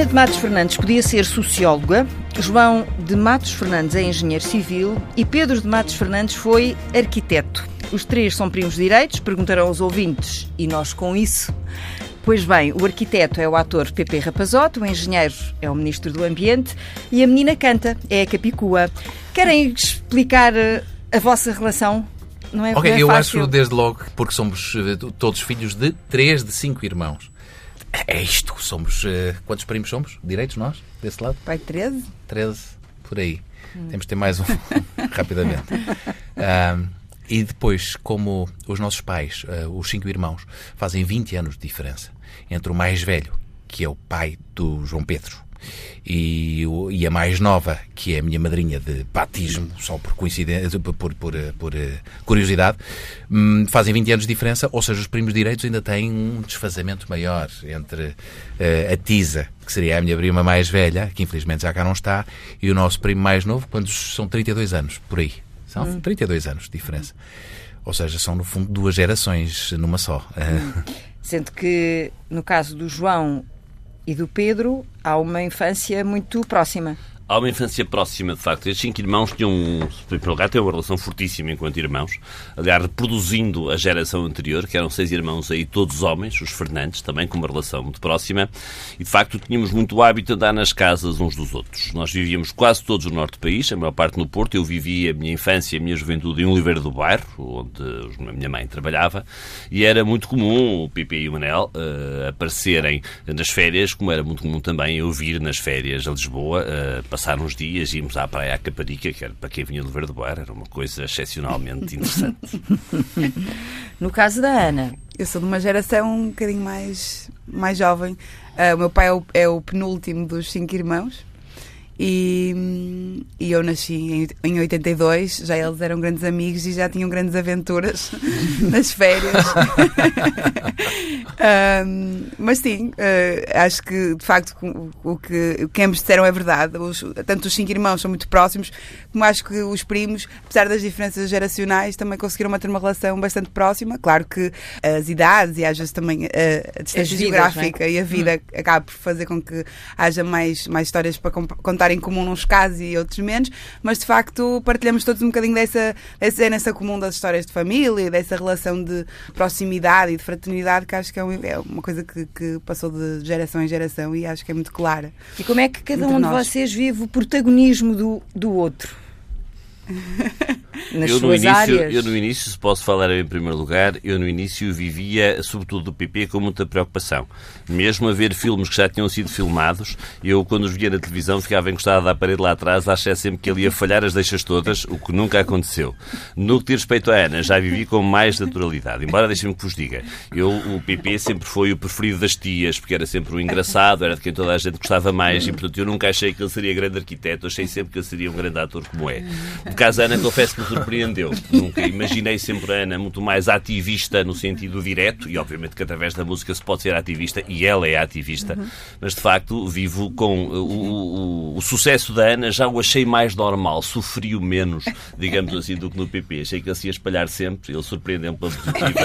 Ana de Matos Fernandes podia ser socióloga, João de Matos Fernandes é engenheiro civil e Pedro de Matos Fernandes foi arquiteto. Os três são primos direitos, perguntarão aos ouvintes, e nós com isso. Pois bem, o arquiteto é o ator Pepe Rapazote, o engenheiro é o ministro do Ambiente e a menina canta, é a Capicua. Querem explicar eh, a vossa relação? Não é, Ok, não é eu acho desde logo, porque somos eh, todos filhos de três de cinco irmãos. É isto, somos. eh, quantos primos somos? Direitos nós, desse lado? Pai 13? 13, por aí. Temos de ter mais um, rapidamente. Ahm, e depois, como os nossos pais, ah, os cinco irmãos, fazem 20 anos de diferença entre o mais velho, que é o pai do João Pedro, e, e a mais nova, que é a minha madrinha de batismo, só por coincidência, por, por, por, por, eh, curiosidade, hum, fazem 20 anos de diferença, ou seja, os primos direitos ainda têm um desfazamento maior entre eh, a Tisa, que seria a minha prima mais velha, que infelizmente já cá não está, e o nosso primo mais novo, quando são 32 anos, por aí. São 32 anos de diferença. Ou seja, são no fundo duas gerações numa só. Eh, Sendo que, no caso do João e do Pedro, há uma infância muito próxima. Há uma infância próxima, de facto. Estes cinco irmãos tinham, em primeiro lugar, têm uma relação fortíssima enquanto irmãos. Aliás, reproduzindo a geração anterior, que eram seis irmãos aí, todos homens, os Fernandes, também com uma relação muito próxima. E, de facto, tínhamos muito hábito de andar nas casas uns dos outros. Nós vivíamos quase todos no norte do país, a maior parte no Porto. Eu vivi a minha infância a minha juventude em Oliveira do Bairro, onde a minha mãe trabalhava. E era muito comum o Pipi e o Manel eh, aparecerem nas férias, como era muito comum também eu vir nas férias a Lisboa, eh, passar uns dias, íamos à praia à Caparica, que era para quem vinha do Verde Bairro, era uma coisa excepcionalmente interessante. No caso da Ana, Eu sou de uma geração um bocadinho mais, mais jovem. Ah, o meu pai é o, é o penúltimo dos cinco irmãos. E, hum, e eu nasci em, em 82, já eles eram grandes amigos e já tinham grandes aventuras nas férias. Ahm, mas sim, ah, acho que de facto o, o que, o que ambos disseram é verdade. Os- tanto os cinco irmãos são muito próximos, como acho que os primos, apesar das diferenças geracionais, também conseguiram manter uma relação bastante próxima. Claro que as idades e às vezes também a distância vidas, não é? geográfica e a vida acaba por fazer com que haja mais, mais histórias para comp- em comum nos casos e outros menos, mas de facto partilhamos todos um bocadinho dessa, dessa herança comum das histórias de família, e dessa relação de proximidade e de fraternidade que acho que é um- é uma coisa que, que passou de geração em geração e acho que é muito clara. e como é que cada um de nós. vocês vive o protagonismo do, do outro? Nas eu, no suas início, áreas. eu no início, se posso falar em primeiro lugar, eu no início vivia, sobretudo do PP, com muita preocupação. Mesmo a ver filmes que já tinham sido filmados, eu quando os via na televisão ficava encostado à parede lá atrás, achei sempre que ele ia falhar as deixas todas, o que nunca aconteceu. No que diz respeito à Ana, já vivi com mais naturalidade. Embora deixem-me que vos diga, eu, o PP sempre foi o preferido das tias, porque era sempre o engraçado, era de quem toda a gente gostava mais, e portanto eu nunca achei que ele seria grande arquiteto, achei sempre que ele seria um grande ator como é. Caso da Ana, confesso que me surpreendeu. Nunca imaginei sempre a Ana muito mais ativista no sentido direto, e obviamente que através da música se pode ser ativista, e ela é ativista, mas de facto vivo com o, o- o- o sucesso da Ana, já o achei mais normal, sofri o menos, digamos assim, do que no PP. Achei que ele se ia espalhar sempre, ele surpreendeu-me pela positiva.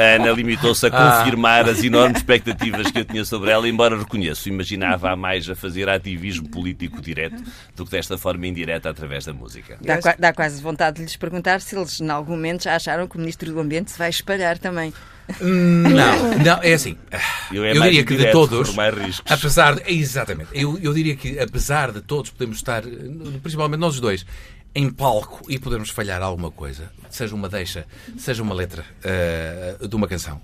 A Ana limitou-se a confirmar as enormes expectativas que eu tinha sobre ela, embora reconheço, imaginava a mais a fazer ativismo político direto do que desta forma indireta através da música. Dá, dá quase vontade de lhes perguntar se eles, em algum momento, já acharam que o Ministro do Ambiente se vai espalhar também. Não, não, é assim. Eu, é eu diria que de todos, por mais riscos. apesar de, exatamente, eu, eu diria que apesar de todos podemos estar, principalmente nós os dois, em palco e podemos falhar alguma coisa, seja uma deixa, seja uma letra eh, de uma canção.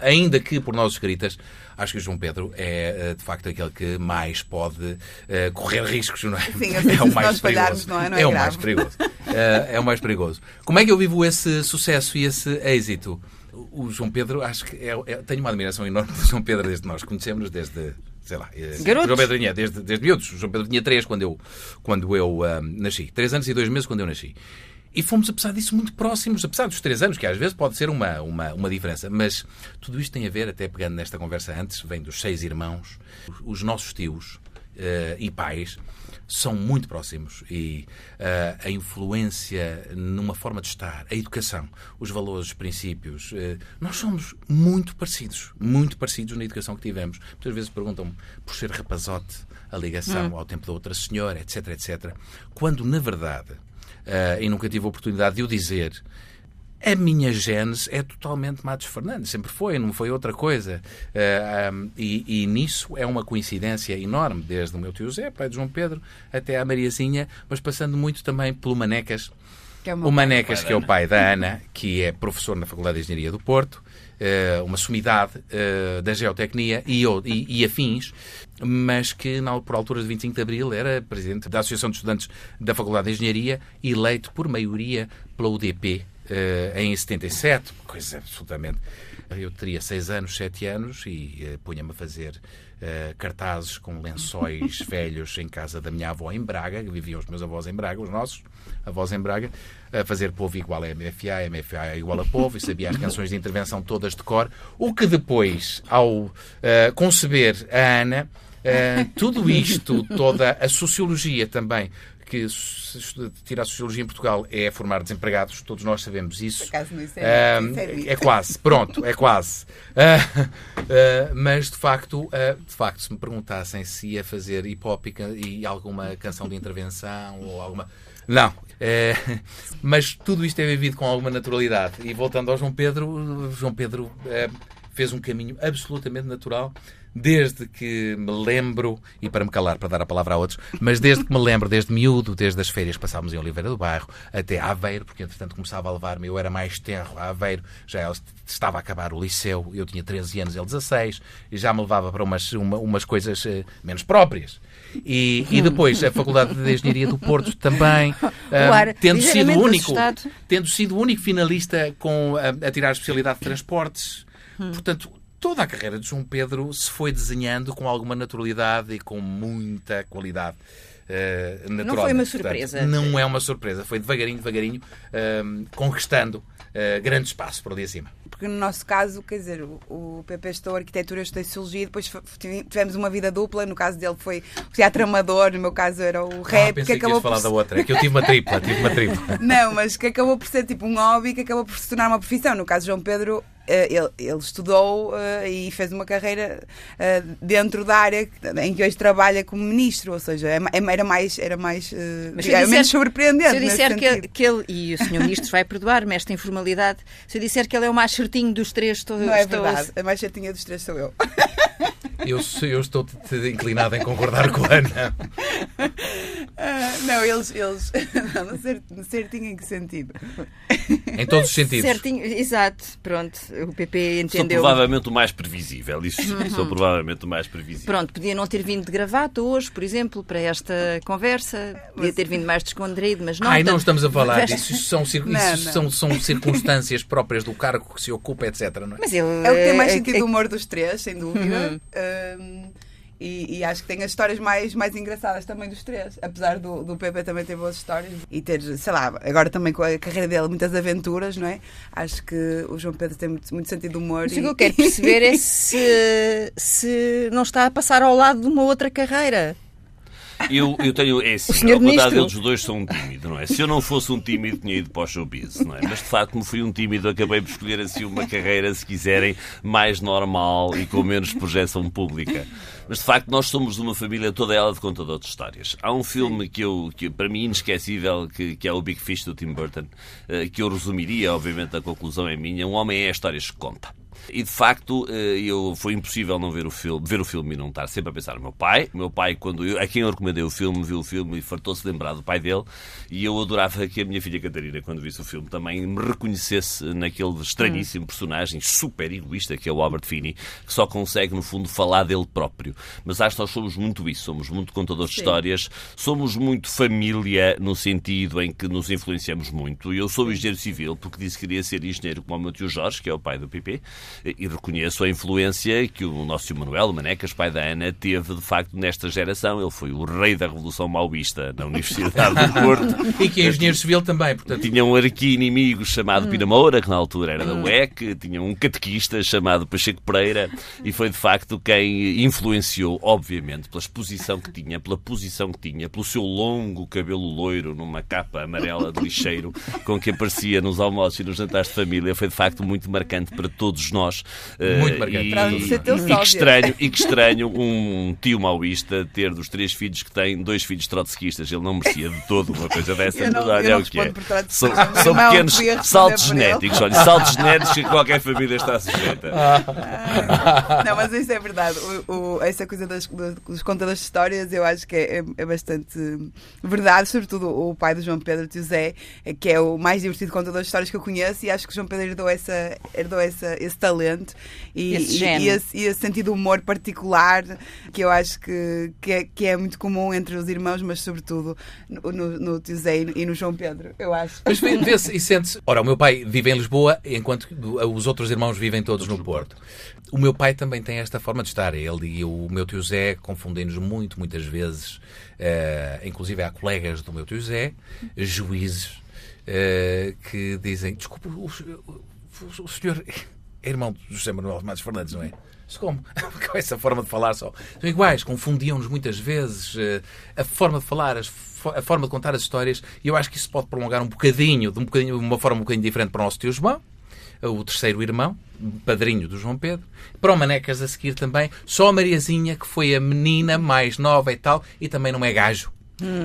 Ainda que por nós escritas, acho que o João Pedro é eh, de facto aquele que mais pode eh, correr riscos, não é? Sim, é se nós falharmos, não é? Não é o grave. mais perigoso. Eh, é o mais perigoso. Como é que eu vivo esse sucesso e esse êxito? O João Pedro, acho que é, é- tenho uma admiração enorme do João Pedro desde nós conhecemos desde sei lá, Garotos. o João Pedro tinha desde, desde miúdos. O João Pedro tinha três quando eu, quando eu nasci. Três anos e dois meses quando eu nasci. E fomos, apesar disso, muito próximos, apesar dos três anos, que às vezes pode ser uma, uma, uma diferença. Mas tudo isto tem a ver, até pegando nesta conversa antes, vem dos seis irmãos, os nossos tios eh, e pais são muito próximos e uh, a influência numa forma de estar, a educação, os valores, os princípios, uh, nós somos muito parecidos, muito parecidos na educação que tivemos. Muitas vezes perguntam-me por ser rapazote a ligação hum. ao tempo da outra senhora, etc, etc. Quando, na verdade, uh, e nunca tive a oportunidade de o dizer, a minha gênese é totalmente Matos Fernandes, sempre foi, não foi outra coisa. Uh, eh, um, e, e, nisso é uma coincidência enorme, desde o meu tio José, pai de João Pedro, até a Mariazinha, mas passando muito também pelo Manecas. É o, Manecas, que é o pai da Ana, que é professor na Faculdade de Engenharia do Porto, uma sumidade uh, da geotecnia e, e, e, afins, mas que por altura de 25 de Abril era presidente da Associação de Estudantes da Faculdade de Engenharia, eleito por maioria pela UDP, em 77, coisa absolutamente. Eu teria 6 anos, 7 anos e uh, punha-me a fazer uh, cartazes com lençóis velhos em casa da minha avó em Braga, que viviam os meus avós em Braga, os nossos avós em Braga, a fazer povo igual a MFA, MFA igual a povo, e sabia as canções de intervenção todas de cor, o que depois, ao conceber a Ana, Uh, tudo isto, toda a sociologia também que tirar Sociologia em Portugal é formar desempregados, todos nós sabemos isso. Por acaso não isso é, uh, é quase, pronto, é quase. Uh, uh, mas de facto, de facto, se me perguntassem se ia fazer hip hop e alguma canção de intervenção ou alguma. Não. mas tudo isto é vivido com alguma naturalidade. E voltando ao João Pedro, João Pedro fez um caminho absolutamente natural desde que me lembro, e para me calar, para dar a palavra a outros, mas desde que me lembro, desde miúdo, desde as férias que passávamos em Oliveira do Bairro até Aveiro, porque entretanto começava a levar-me, eu era mais tenro a Aveiro, já estava a acabar o liceu, eu tinha 13 anos, ele 16, e já me levava para umas, uma, umas coisas uh, menos próprias. E, e, depois a Faculdade de Engenharia do Porto também, uh, tendo sido o único, tendo sido o único finalista com, uh, a tirar a especialidade de transportes. Hum. Portanto, toda a carreira de João Pedro se foi desenhando com alguma naturalidade e com muita qualidade. Uh, não foi uma surpresa. Portanto, não é uma surpresa. Foi devagarinho, devagarinho, uh, conquistando uh, grande espaço para ali acima. Porque no nosso caso, quer dizer, o, o PP estudou arquitetura, eu estudei sociologia, depois tivemos uma vida dupla. No caso dele foi o teatro amador, no meu caso era o ah, rap. Ah, que acabou que falar por... da outra, é que eu tive uma tripla, tive uma tripla. não, mas que acabou por ser tipo um hobby que acabou por se tornar uma profissão. No caso de João Pedro, eh, ele, ele, estudou uh, e fez uma carreira uh, dentro da área em que hoje trabalha como ministro, ou seja, é é era mais, era mais uh, disser, menos surpreendente. Se eu disser que ele, que ele, e o senhor ministro vai perdoar-me esta informalidade, se eu disser que ele é o mais certinho dos três, estou Não é estou... verdade, a mais certinha dos três sou eu. Eu, eu estou inclinado em concordar com a Ana. Uh, não, eles. eles não, certinho em que sentido? Em todos os sentidos. Certinho, exato, pronto. O PP entendeu. Sou provavelmente o mais previsível. Isso uhum. sou provavelmente o mais previsível. Pronto, podia não ter vindo de gravata hoje, por exemplo, para esta conversa. Podia ter vindo mais descontraído, mas não. Ai, não estamos a falar disso. Isso, são, isso não, São, são circunstâncias próprias do cargo que se ocupa, etc. Não é? Mas ele, é o que tem mais é sentido é, humor dos três, sem dúvida. Uhum. Um, e, e, acho que tem as histórias mais, mais engraçadas também dos três. Apesar do, do Pepe também ter boas histórias e ter, sei lá, agora também com a carreira dele, muitas aventuras, não é? Acho que o João Pedro tem muito, muito sentido de humor. Mas e... o que eu quero perceber é se, se não está a passar ao lado de uma outra carreira. Eu, eu tenho. É assim, ao contrário deles, os dois são um tímido, não é? Se eu não fosse um tímido, tinha ido para o showbiz, não é? Mas de facto, como fui um tímido, acabei por escolher assim uma carreira, se quiserem, mais normal e com menos projeção pública. Mas de facto, nós somos uma família toda ela de contador de histórias. Há um filme que, eu, que para mim, inesquecível, que, que é o Big Fish do Tim Burton, eh, que eu resumiria, obviamente, a conclusão é minha. Um homem é histórias que conta. E de facto, eh, eu, foi impossível não ver o filme, ver o filme e não estar sempre a pensar no meu pai. O meu pai, quando eu, a quem eu recomendei o filme, viu o filme e fartou-se lembrar do pai dele. E eu adorava que a minha filha Catarina, quando visse o filme, também me reconhecesse naquele estranhíssimo personagem super egoísta que é o Albert Finney, que só consegue, no fundo, falar dele próprio. Mas acho que nós somos muito isso, somos muito contadores Sim. de histórias, somos muito família no sentido em que nos influenciamos muito. Eu sou engenheiro civil porque disse que queria ser engenheiro como o meu tio Jorge, que é o pai do Pipi e reconheço a influência que o nosso Manuel Manecas, pai da Ana, teve de facto nesta geração. Ele foi o rei da Revolução Maoísta na Universidade do Porto. E que é engenheiro civil também, portanto. Tinha um arqui-inimigo chamado Pina Moura, que na altura era da UEC, tinha um catequista chamado Pacheco Pereira, e foi de facto quem influenciou, obviamente, pela exposição que tinha, pela posição que tinha, pelo seu longo cabelo loiro numa capa amarela de lixeiro com que aparecia nos almoços e nos jantares de família, foi de facto muito marcante para todos nós. Muito Eh, marcante. E, o e que estranho, e que estranho um tio maoísta ter dos três filhos que tem, dois filhos trotskistas. Ele não merecia de todo uma coisa dessa. Eu não- mas olha eu não é o que é. São, são irmão pequenos saltos genéticos. Olha, saltos genéticos que qualquer família está sujeita. Não, mas isso é verdade. O, o- essa coisa das, dos, contadores de histórias eu acho que é, é bastante verdade, sobretudo o pai do João Pedro, o tio Zé, é que é o mais divertido contador de histórias que eu conheço e acho que o João Pedro herdou, essa, herdou essa, esse talento e Esse e- e esse, e esse sentido de humor particular que eu acho que, que, é, que é muito comum entre os irmãos, mas sobretudo no, no, no tio Zé e no, João Pedro, eu acho. Mas vê- vê-se e sente-se. Ora, o meu pai vive em Lisboa, enquanto os outros irmãos vivem todos no Porto. O meu pai também tem esta forma de estar. Ele e o meu tio Zé confundem-nos muito, muitas vezes. Eh, inclusive, há colegas do meu tio Zé, juízes, eh, que dizem: Desculpe, o, o- o senhor é irmão de José Manuel Matos Fernandes, não é? Como? Com essa forma de falar só. São iguais, confundiam-nos muitas vezes. eh, a forma de falar, a forma de contar as histórias. E eu acho que isso pode prolongar um bocadinho, de um bocadinho, uma forma um bocadinho diferente para o nosso tio João, o terceiro irmão, padrinho do João Pedro. Para o Manecas a seguir também. Só a Mariazinha, que foi a menina mais nova e tal, e também não é gajo.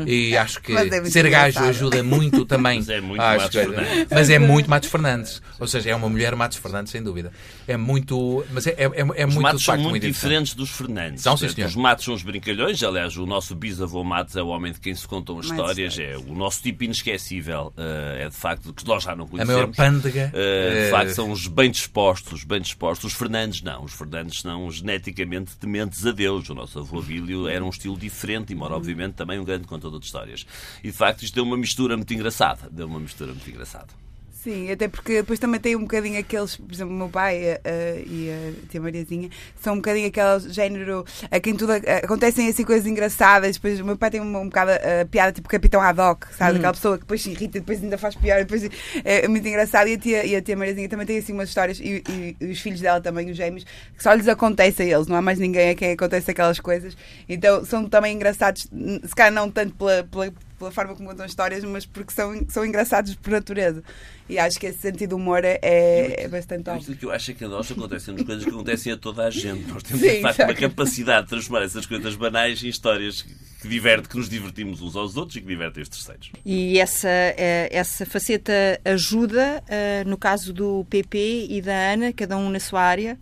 E acho que é ser gajo engraçado. ajuda muito também. Mas é muito Acho Matos que- Fernandes. Mas é muito Matos Fernandes. Ou seja, é uma mulher Matos Fernandes, sem dúvida. É muito. Mas é, é, é, é Os muito, matos são muito diferentes dos Fernandes. São, sim, senhor. Os matos são os brincalhões. Aliás, o nosso bisavô Matos é o homem de quem se contam histórias. É o nosso tipo inesquecível. eh, é de facto que nós já não A conhecemos. maior pândega. Uh, de eh, facto, são os bem dispostos, bem dispostos. Os Fernandes não. Os Fernandes são geneticamente tementes a Deus. O nosso avô Abílio era um estilo diferente, embora, obviamente, também um grande contador de histórias. E, de facto, isto deu uma mistura muito engraçada. Deu uma mistura muito engraçada. Sim, até porque depois também tem um bocadinho aqueles, por exemplo, o meu pai eh, eh, e a tia Mariazinha são um bocadinho aquele género a quem tudo eh, acontecem assim coisas engraçadas. Depois o meu pai tem uma, um bocado a piada tipo Capitão Haddock, sabe? Aquela pessoa que depois se irrita depois ainda faz pior. Depois, é, é muito engraçado. E a tia, e a tia Mariazinha também tem assim umas histórias, e, e- e os filhos dela também, os gêmeos, que só lhes acontece a eles, não há mais ninguém a quem acontece aquelas coisas. Então são também engraçados, se calhar não tanto pela- pela pela forma como contam histórias, mas porque são, são engraçados por natureza. E acho que esse sentido de humor é, é bastante óbvio. Isto que eu acho é que a nós acontecem coisas que acontecem a toda a gente. Nós temos, Sim, de facto, uma capacidade de transformar essas coisas banais em histórias que, diverte, que nos divertimos uns aos outros e que divertem os terceiros. E essa, eh, essa faceta ajuda, eh, no caso do PP e da Ana, cada um na sua área.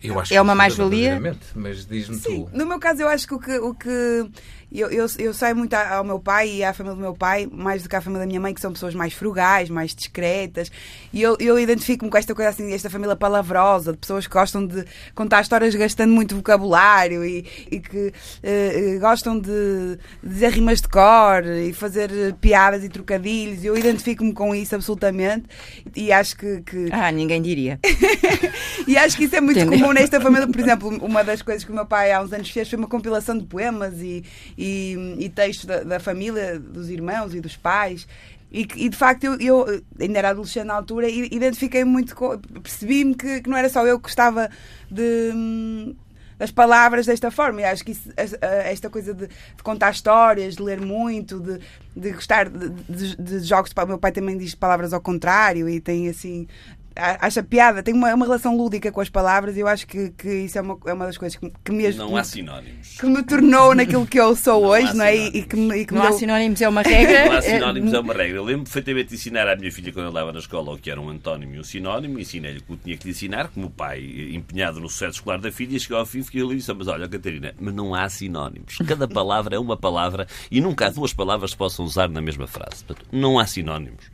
eu acho é uma mais-valia? Mas diz-me tu. no meu caso eu acho que o que, o que eu, eu, eu saio muito ao meu pai e à família do meu pai, mais do que à família da minha mãe, que são pessoas mais frugais, mais discretas, e eu, eu identifico-me com esta coisa assim, esta família palavrosa, de pessoas que gostam de contar histórias gastando muito vocabulário e, e que eh, eh, gostam de dizer rimas de cor e fazer piadas e trocadilhos, eu identifico-me com isso absolutamente e acho que- que Ah, ninguém diria. e acho que isso é muito Entendeu? comum nesta família. Por exemplo, uma das coisas que o meu pai há uns anos fez foi uma compilação de poemas e, e, e textos da, da família, dos irmãos e dos pais. E, e, de facto eu, eu ainda era adolescente na altura e identifiquei muito com, percebi-me que, que não era só eu que gostava de das palavras desta forma e acho que isso- es- esta coisa de, de contar histórias de ler muito de, de gostar de, de- jogos o meu pai também diz palavras ao contrário e tem assim acha piada, tem uma, uma relação lúdica com as palavras e eu acho que, que isso é uma, é uma das coisas que, que me Não há sinónimos. que me tornou naquilo que eu sou Não hoje, não é? E, e que me, e que Não me há deu- sinónimos, é uma regra. Não há Eh, sinónimos, é uma regra. Eu lembro perfeitamente de ensinar à minha filha quando eu andava na escola o que era um antónimo e um sinónimo. Ensinei-lhe o que eu tinha que lhe ensinar, como o pai, empenhado no sucesso escolar da filha, chegou ao fim fiquei ali e disse: Mas olha, Catarina, mas não há sinónimos. Cada palavra é uma palavra e nunca há duas palavras que possam usar na mesma frase. Portanto, não há sinónimos.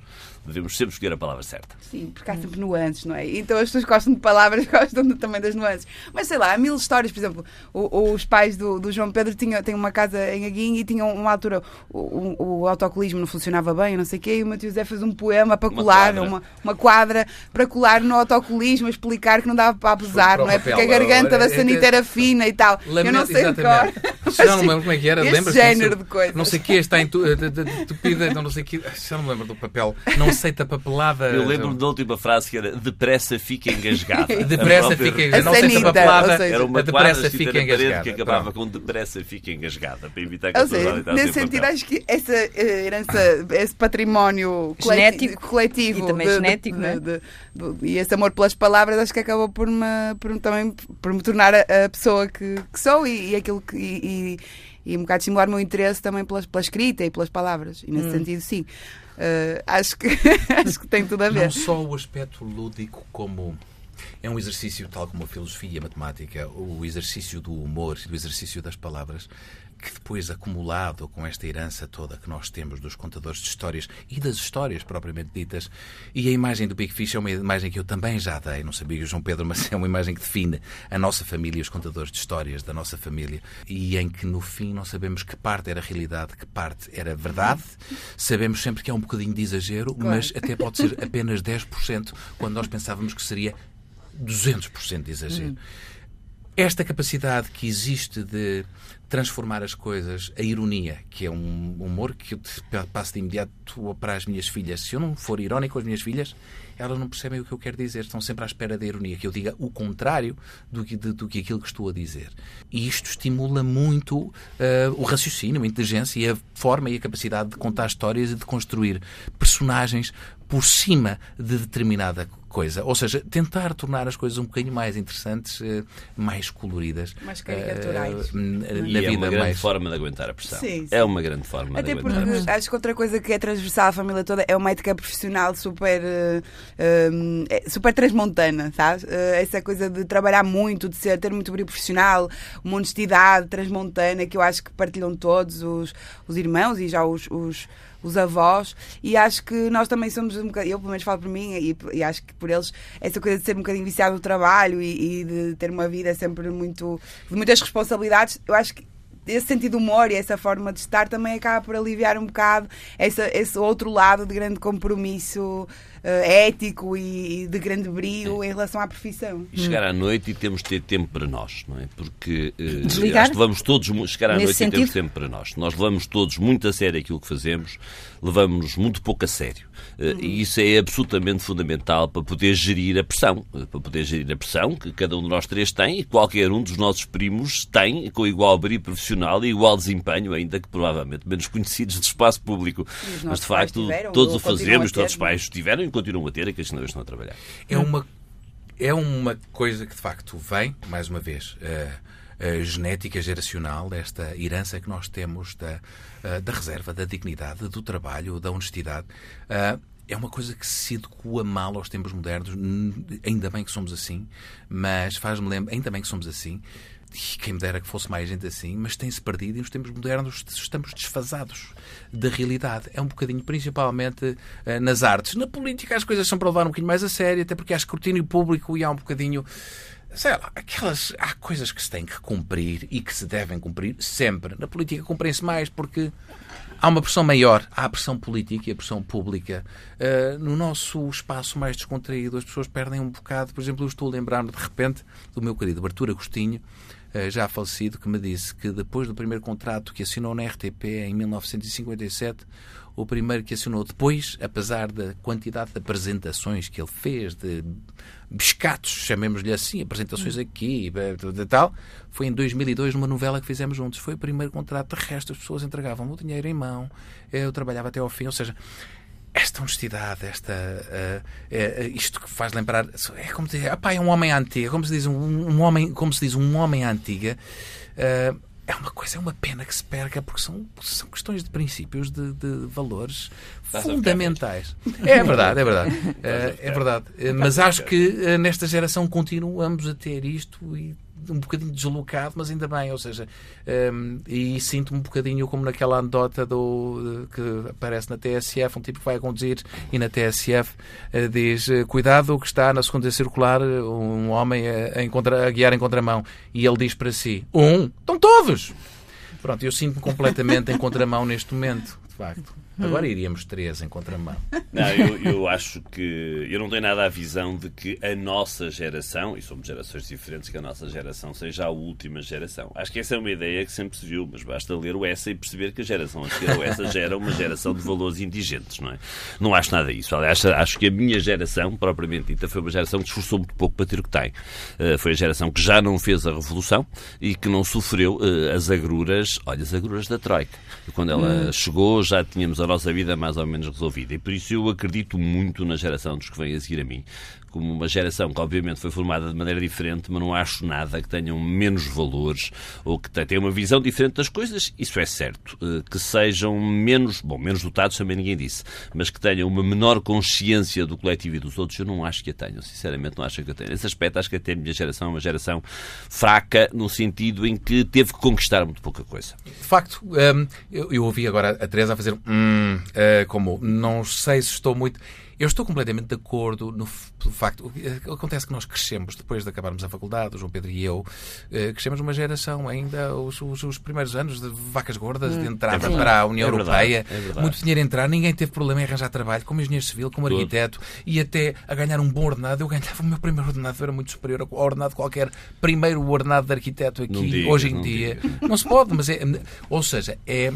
Devemos sempre escolher a palavra certa. Sim, porque há sempre nuances, não é? Então as pessoas gostam de palavras, gostam também das nuances. Mas sei lá, há mil histórias, por exemplo, o, os pais do, do, João Pedro tinham, tinham uma casa em Aguinho e tinham uma altura o, o, o autocolismo não funcionava bem, não sei o quê, e o Matheus Zé fez um poema para colar, uma quadra. Uma, uma quadra para colar no autocolismo, explicar que não dava para abusar, não é? Porque a garganta da sanita era fina e tal. Eu não sei exatamente. Já não lembro como é que era, lembra género de coisa. Não sei o que está entupida, não sei o que. Já não me lembro do papel. Não aceita papelada. Eu lembro-me da última frase que era depressa fica engasgada. depressa fica engasgada. Não aceita papelada. Era uma depressa fica engasgada. que acabava com depressa fica engasgada. Para evitar que a pessoa Nesse sentido, acho que essa eh, herança, esse património genético, coletivo e também de, genético, de, é? de, e esse amor pelas palavras, acho que acabou por me, por, também por me tornar a, a pessoa que, que, sou e, e aquilo que. E, e, um bocado estimular o meu interesse também pela, pela escrita e pelas palavras. E nesse hum. sentido, sim. Uh, acho, que, acho que tem tudo a ver. Não só o aspecto lúdico, como é um exercício, tal como a filosofia e a matemática, o exercício do humor, do exercício das palavras, que depois, acumulado com esta herança toda que nós temos dos contadores de histórias e das histórias propriamente ditas, e a imagem do Big Fish é uma imagem que eu também já dei, não sabia o João Pedro, mas é uma imagem que define a nossa família, os contadores de histórias da nossa família, e em que no fim não sabemos que parte era realidade, que parte era verdade. Sabemos sempre que é um bocadinho de exagero, claro. mas até pode ser apenas 10%, quando nós pensávamos que seria 200% de exagero. Hum. Esta capacidade que existe de transformar as coisas, a ironia, que é um humor que eu passo de imediato para as minhas filhas. Se eu não for irónico com as minhas filhas, elas não percebem o que eu quero dizer. Estão sempre à espera da ironia, que eu diga o contrário do que, de, do que aquilo que estou a dizer. E isto estimula muito uh, o raciocínio, a inteligência e a forma e a capacidade de contar histórias e de construir personagens por cima de determinada coisa. Ou seja, tentar tornar as coisas um bocadinho mais interessantes, eh, mais coloridas. Mais caricaturais. Uh, na vida é uma grande mais... forma de aguentar a pressão. Sim, sim. É uma grande forma Até de aguentar porque a pressão. acho que outra coisa que é transversal à família toda é uma ética profissional super, uh, super transmontana, sabes? Uh, essa coisa de trabalhar muito, de ser, ter muito brilho profissional, uma honestidade transmontana que eu acho que partilham todos os, os irmãos e já os, os os avós, e acho que nós também somos um bocadinho, eu pelo menos falo por mim, e, e, acho que por eles, essa coisa de ser um bocadinho viciado no trabalho e, e de ter uma vida sempre muito. de muitas responsabilidades, eu acho que esse sentido humor e essa forma de estar também acaba por aliviar um bocado essa, esse outro lado de grande compromisso ético e, de grande brio em relação à profissão. E chegar à noite e temos de ter tempo para nós, não é? Porque uh, Desligar? acho que levamos todos chegar à noite sentido? e temos tempo para nós. Nós levamos todos muito a sério aquilo que fazemos, levamos-nos muito pouco a sério. Uh, E isso é absolutamente fundamental para poder gerir a pressão. Para poder gerir a pressão que cada um de nós três tem e qualquer um dos nossos primos tem, com igual brio profissional e igual desempenho, ainda que provavelmente menos conhecidos do espaço público. Mas de facto, tiveram, todos o fazemos, todos os pais tiveram continuam a ter e que não estão a trabalhar. É uma, é uma coisa que de facto vem, mais uma vez, a, a genética geracional, esta herança que nós temos da, da reserva, da dignidade, do trabalho, da honestidade. É uma coisa que se adequa mal aos tempos modernos. Ainda bem que somos assim, mas faz-me lembrar, ainda bem que somos assim, quem me dera que fosse mais gente assim, mas tem-se perdido e nos tempos modernos estamos desfasados da realidade. É um bocadinho, principalmente uh, nas artes. Na política as coisas são para levar um bocadinho mais a sério, até porque há escrutínio público e há um bocadinho. Sei lá, aquelas, há coisas que se têm que cumprir e que se devem cumprir sempre. Na política cumprem-se mais porque há uma pressão maior. Há a pressão política e a pressão pública. Uh, no nosso espaço mais descontraído, as pessoas perdem um bocado. Por exemplo, eu estou a lembrar-me de repente do meu querido Artur Agostinho, eh, já falecido, que me disse que depois do primeiro contrato que assinou na RTP em 1957, o primeiro que assinou depois, apesar da quantidade de apresentações que ele fez, de biscatos, chamemos-lhe assim, apresentações aqui e tal, foi em 2002 numa novela que fizemos juntos. Foi o primeiro contrato, de resto as pessoas entregavam o dinheiro em mão, eu trabalhava até ao fim, ou seja, esta honestidade, esta, uh, uh, isto que faz lembrar, é como dizer, ah, é um homem antigo, como se diz um, um, homem, como se diz um homem antiga, uh, é uma coisa, é uma pena que se perca, porque são, são questões de princípios, de, de valores fundamentais. É verdade, é verdade. é, é verdade. Mas acho que nesta geração continuamos a ter isto e um bocadinho deslocado, mas ainda bem, ou seja, um, e sinto-me um bocadinho como naquela anedota do, que aparece na TSF, um tipo que vai a conduzir e na TSF uh, diz cuidado que está na segunda circular um homem a, a, contra, a guiar em contramão e ele diz para si, um, estão todos! Pronto, eu sinto-me completamente em contramão neste momento, de facto. Agora iríamos três em contramão. Não, eu, eu, acho que. Eu não tenho nada a visão de que a nossa geração, e somos gerações diferentes, que a nossa geração seja a última geração. Acho que essa é uma ideia que sempre se viu, mas basta ler o essa e perceber que a geração a seguir ao essa já era uma geração de valores indigentes, não é? Não acho nada disso. Aliás, acho que a minha geração, propriamente dita, foi uma geração que esforçou muito pouco para ter o que tem. Uh, foi a geração que já não fez a revolução e que não sofreu uh, as agruras, olha, as agruras da Troika. Quando ela hum. chegou, já tínhamos a nossa vida mais ou menos resolvida. E por isso eu acredito muito na geração dos que vêm a seguir a mim, como uma geração que obviamente foi formada de maneira diferente, mas não acho nada que tenham menos valores ou que tenham uma visão diferente das coisas, isso é certo. Eh, que sejam menos, bom, menos dotados também ninguém disse, mas que tenham uma menor consciência do coletivo e dos outros, eu não acho que a tenham, sinceramente não acho que a tenham. Nesse aspecto acho que até a minha geração é uma geração fraca no sentido em que teve que conquistar muito pouca coisa. De facto, hum, eu, ouvi agora a Teresa a fazer hum, uh, como não sei se estou muito eu estou completamente de acordo no, no facto. Acontece que nós crescemos, depois de acabarmos a faculdade, o João Pedro e eu, eh, crescemos uma geração ainda, os, os, os, primeiros anos de vacas gordas, hum, de entrada é para a União é Europeia. é muito dinheiro a entrar, ninguém teve problema em arranjar trabalho como engenheiro civil, como arquiteto, e até a ganhar um bom ordenado. Eu ganhava o meu primeiro ordenado, era muito superior ao ordenado qualquer primeiro ordenado de arquiteto aqui, hoje em dia. Não se pode, mas é. Ou seja, é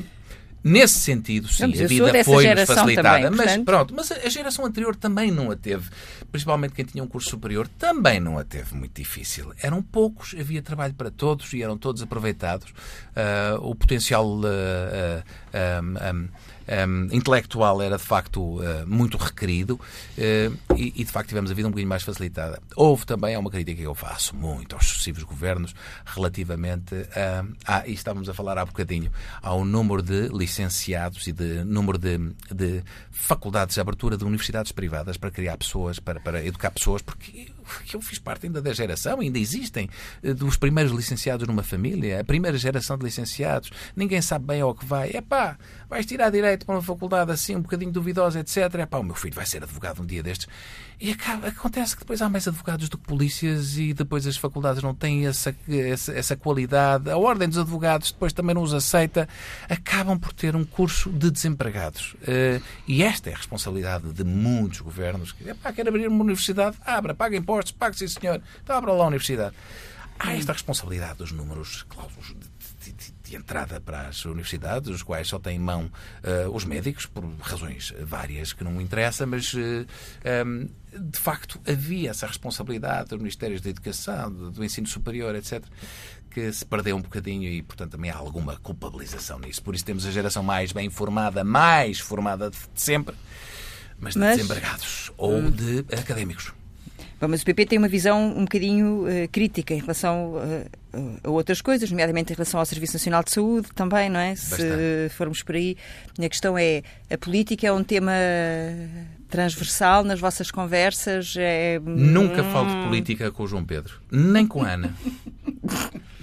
Nesse sentido, sim, a vida foi facilitada. Também, mas portanto... pronto, mas a geração anterior também não a teve. Principalmente quem tinha um curso superior também não a teve muito difícil. Eram poucos, havia trabalho para todos e eram todos aproveitados. Uh, o potencial uh, uh, um, um, um, intelectual era de facto uh, muito requerido uh, e, e, de facto tivemos a vida um bocadinho mais facilitada. Houve também, uma crítica que eu faço muito aos sucessivos governos relativamente a, ah, e estávamos a falar há bocadinho, ao número de licenciados e de número de, de faculdades, de abertura de universidades privadas para criar pessoas, para, para educar pessoas, porque eu fiz parte ainda da geração, ainda existem, eh, dos primeiros licenciados numa família, a primeira geração de licenciados, ninguém sabe bem ao que vai. É pá, vais tirar direito para uma faculdade assim, um bocadinho duvidosa, etc. É pá, o meu filho vai ser advogado um dia destes. E acaba, acontece que depois há mais advogados do que polícias e depois as faculdades não têm essa, essa, essa qualidade. A Ordem dos Advogados depois também não os aceita. Acabam por ter um curso de desempregados. Uh, e esta é a responsabilidade de muitos governos. Epá, quer abrir uma universidade? Abra, paga impostos, pague, sim senhor. Então abra lá a universidade. Há esta responsabilidade dos números clausos de, entrada para as universidades, os quais só têm em mão uh, os médicos, por razões várias que não interessa, mas uh, eh, um, de facto havia essa responsabilidade dos Ministérios da Educação, do, Ensino Superior, etc., que se perdeu um bocadinho e, portanto, também há alguma culpabilização nisso. Por isso temos a geração mais bem formada, mais formada de sempre, mas de mas... desempregados ou de académicos. Bom, mas o PP tem uma visão um bocadinho uh, crítica em relação uh, a outras coisas, nomeadamente em relação ao Serviço Nacional de Saúde também, não é? Bastante. Se formos por aí. A questão é, a política é um tema transversal nas vossas conversas? É... Nunca falo de hum. política com o João Pedro, nem com a Ana.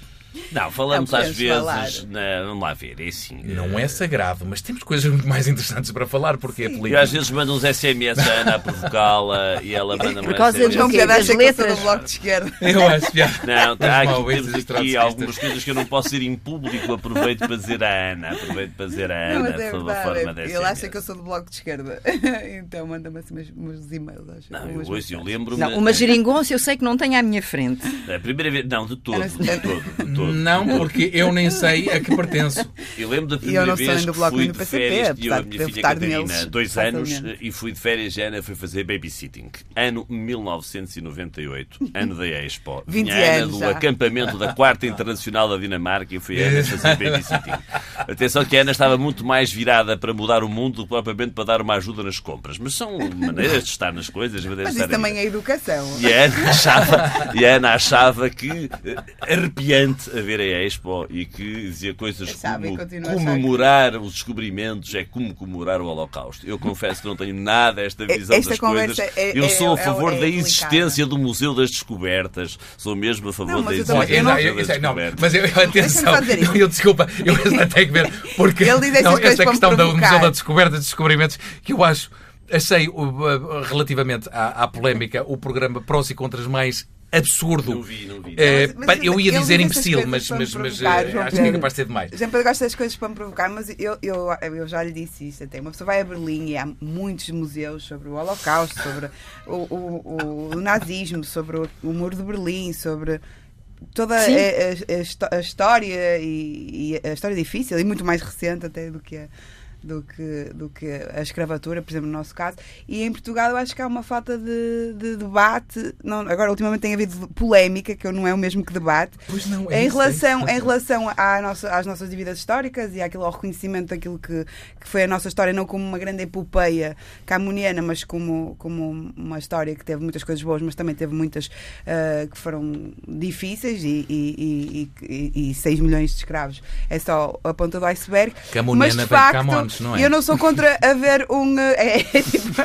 Não, falamos não às vezes. Na, vamos lá ver, é assim. Não é sagrado, mas temos coisas muito mais interessantes para falar, porque é política. Eu às vezes mando uns SMS a Ana a provocá-la e ela manda Por causa de um das letras do bloco de esquerda. Eu acho Não, tá, aqui, temos aqui algumas coisas que eu não posso dizer em público. Aproveito para dizer à Ana. Aproveito para dizer à Ana, não, é sob a forma dessa. Ele acha que eu sou do bloco de esquerda. então manda-me assim uns e-mails. Acho, não, eu, hoje, eu lembro-me. Uma geringonça eu sei que não tem à minha frente. A primeira vez. Não, de todo. De todo, de todo. Não, porque eu nem sei a que pertenço. Eu lembro da primeira vez que fui de férias, tinha a minha filha Catarina, dois anos, e fui de férias e a Ana foi fazer babysitting. Ano 1998, ano da Expo. 20 Vinha a Ana do já. acampamento da Quarta Internacional da Dinamarca e fui a Ana fazer babysitting. Atenção que a Ana estava muito mais virada para mudar o mundo do que propriamente para dar uma ajuda nas compras. Mas são maneiras de estar nas coisas. Mas isso também é educação. E a Ana achava, e a Ana achava que eh, arrepiante a ver a Expo e que dizia coisas sabe, como a comemorar os descobrimentos é como comemorar o Holocausto. Eu confesso que não tenho nada esta visão Esta das coisas. é- Eu é- sou a é- favor é da existência do Museu das Descobertas. Sou mesmo a favor Não, da existência do Museu eu- das é- Descobertas. mas eu, atenção, eu, eu desculpa, eu tenho que ver, porque não, me questão do. Museu da Descoberta e Descobrimentos, que eu acho, achei uh, uh, relativamente à, à polémica, o programa prós e contras mais absurdo. Não vi, não vi. Eh, Mas- mas eu ia dizer imbecil, mas, mas, mas eh, acho que é Pedro. capaz de ser demais. Sempre gosto das coisas para me provocar, mas eu, eu, eu já lhe disse isto até. Uma pessoa vai a Berlim e há muitos museus sobre o Holocausto, sobre o, o, o nazismo, sobre o, o Muro de Berlim, sobre toda a, a- a a história e, e a história difícil e muito mais recente até do que a, do que, do que a escravatura, por exemplo, no nosso caso. E em Portugal eu acho que há uma falta de, de debate. Não, agora, ultimamente tem havido polémica, que não é o mesmo que debate. Pois não, é Em isso, relação, é em relação à nossa, às nossas dívidas históricas e àquilo, ao reconhecimento daquilo que, que foi a nossa história, não como uma grande epopeia camuniana, mas como, como uma história que teve muitas coisas boas, mas também teve muitas ah, que foram difíceis e, e, e, e, e 6 milhões de escravos é só a ponta do iceberg. Camuniana mas de vem de facto, Camões, não é? eu não sou contra haver um. É, é tipo.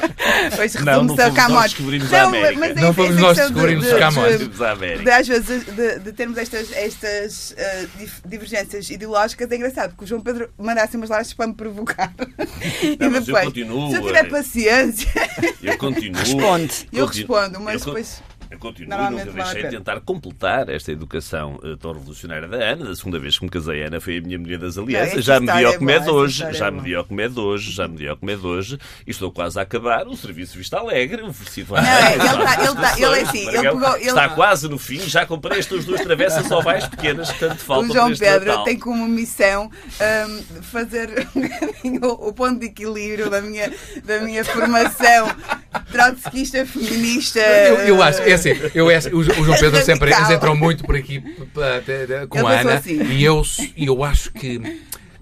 Hoje Não, resume-se não a fomos nós Camões. que descobrimos Não, a América. mas é Não fomos nós descobrimos de- os Camões. de- Temos a América. de, às vezes de, de termos estas, estas dif- divergências ideológicas é engraçado, porque o João Pedro manda assim umas lajes para me provocar. e Não, mas eu depois, continuo, se eu tiver eh, paciência, Eu continuo. Responde. eu Continuo- respondo, mas eu con- depois. Eu continuo Normalmente nunca deixei de tentar completar esta educação eh, tão revolucionária da Ana. Da segunda vez que me casei, Ana foi a minha mulher das alianças. esta já me dio é a comer de boa, esta hoje, já me boa. dio a comer de hoje, já me dio a comer de hoje. E estou quase a acabar o serviço Vista Alegre, oferecido à Não, é, Ana, ele às tá- ele tá- ele é assim, ele pegou- ele- Está quase no fim, já comprei estas duas travessas ovais pequenas que tanto faltam O João Pedro Natal. tem como missão hum, fazer um o, o ponto de equilíbrio da minha, da minha formação trotskista, feminista. Eu, eu acho, é assim, eu acho, o, Jo- o João Pedro sempre Radical. entrou muito por aqui com a Ana assim. e eu, eu acho que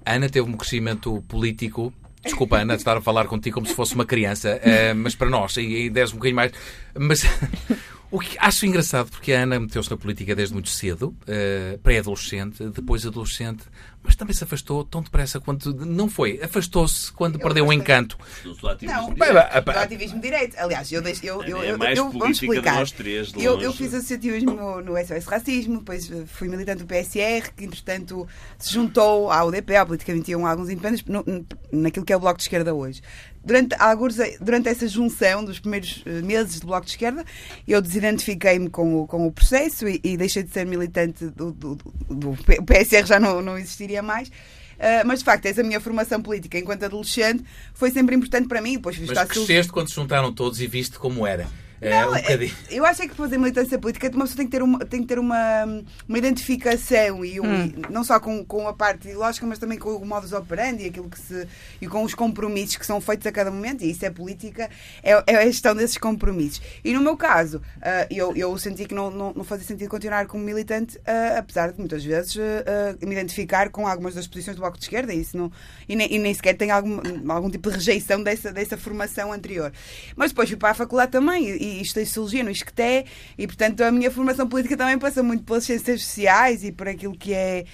a Ana teve um crescimento político. Desculpa, Ana, de estar a falar contigo como se fosse uma criança, eh, mas para nós, e, e deres um bocadinho mais. Mas o que acho engraçado, porque a Ana meteu-se na política desde muito cedo, eh, pré-adolescente, depois adolescente, mas também se afastou tão depressa quanto. Não foi, afastou-se quando perdeu o afastei. encanto. Do seu ativismo Não, direto. Bem, do ativismo direito. Aliás, eu, deixo, eu, eu, É eu, mais eu vamos política de explicar. nós três, de eu, eu fiz associativismo no, no SOS Racismo, depois eh, fui militante do PSR, que entretanto se juntou à UDP, à Política 21, a alguns independentes, no- naquilo que é o Bloco de Esquerda hoje. Durante, alguns, durante essa junção dos primeiros eh, meses do Bloco de Esquerda, eu desidentifiquei-me com o, com o processo e, e deixei de ser militante do, do, do- do PSR, já não, não existiria mais. Uh, mas de facto, essa minha formação política enquanto adolescente foi sempre importante para mim. Depois Mas cresceste quando se juntaram todos e viste como era. Eh, Não, um é- bocadinho. eu acho é que para fazer militância política uma pessoa tem que ter uma, tem que ter uma, uma identificação e, um, e não só com, com a parte ideológica, mas também com o modus operandi aquilo que se, e com os compromissos que são feitos a cada momento, e isso é política, é, é a gestão desses compromissos. E no meu caso, ah, eu, eu senti que não, não, não fazia sentido continuar como militante, ah, apesar de muitas vezes ah, me identificar com algumas das posições do Bloco de Esquerda, e, isso não, e, nem, e nem sequer tenho algum, algum tipo de rejeição dessa, dessa formação anterior. Mas depois fui para a faculdade também, e, e estudei Sociologia no ISCTE, e portanto a minha formação política também passa muito pelas ciências sociais e por aquilo que é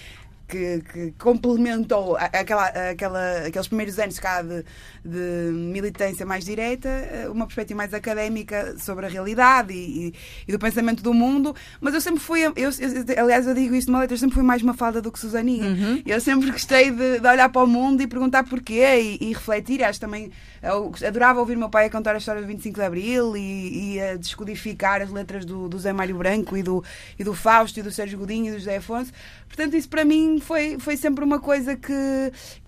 que, que complementou aquela, aquela, aqueles primeiros anos cá de, de militância mais direita, eh, uma perspectiva mais académica sobre a realidade e, e- e do pensamento do mundo. Mas eu sempre fui, eu, eu- aliás, eu digo isto numa letra, eu sempre fui mais uma falda do que Susaninha. Eu sempre gostei de, de olhar para o mundo e perguntar porquê e, e refletir. Acho também, eu adorava ouvir meu pai a contar a história do 25 de Abril e, e a descodificar as letras do, do Zé Mário Branco e do, e do Fausto e do Sérgio Godinho e do José Afonso. Portanto, isso para mim foi, foi sempre uma coisa que,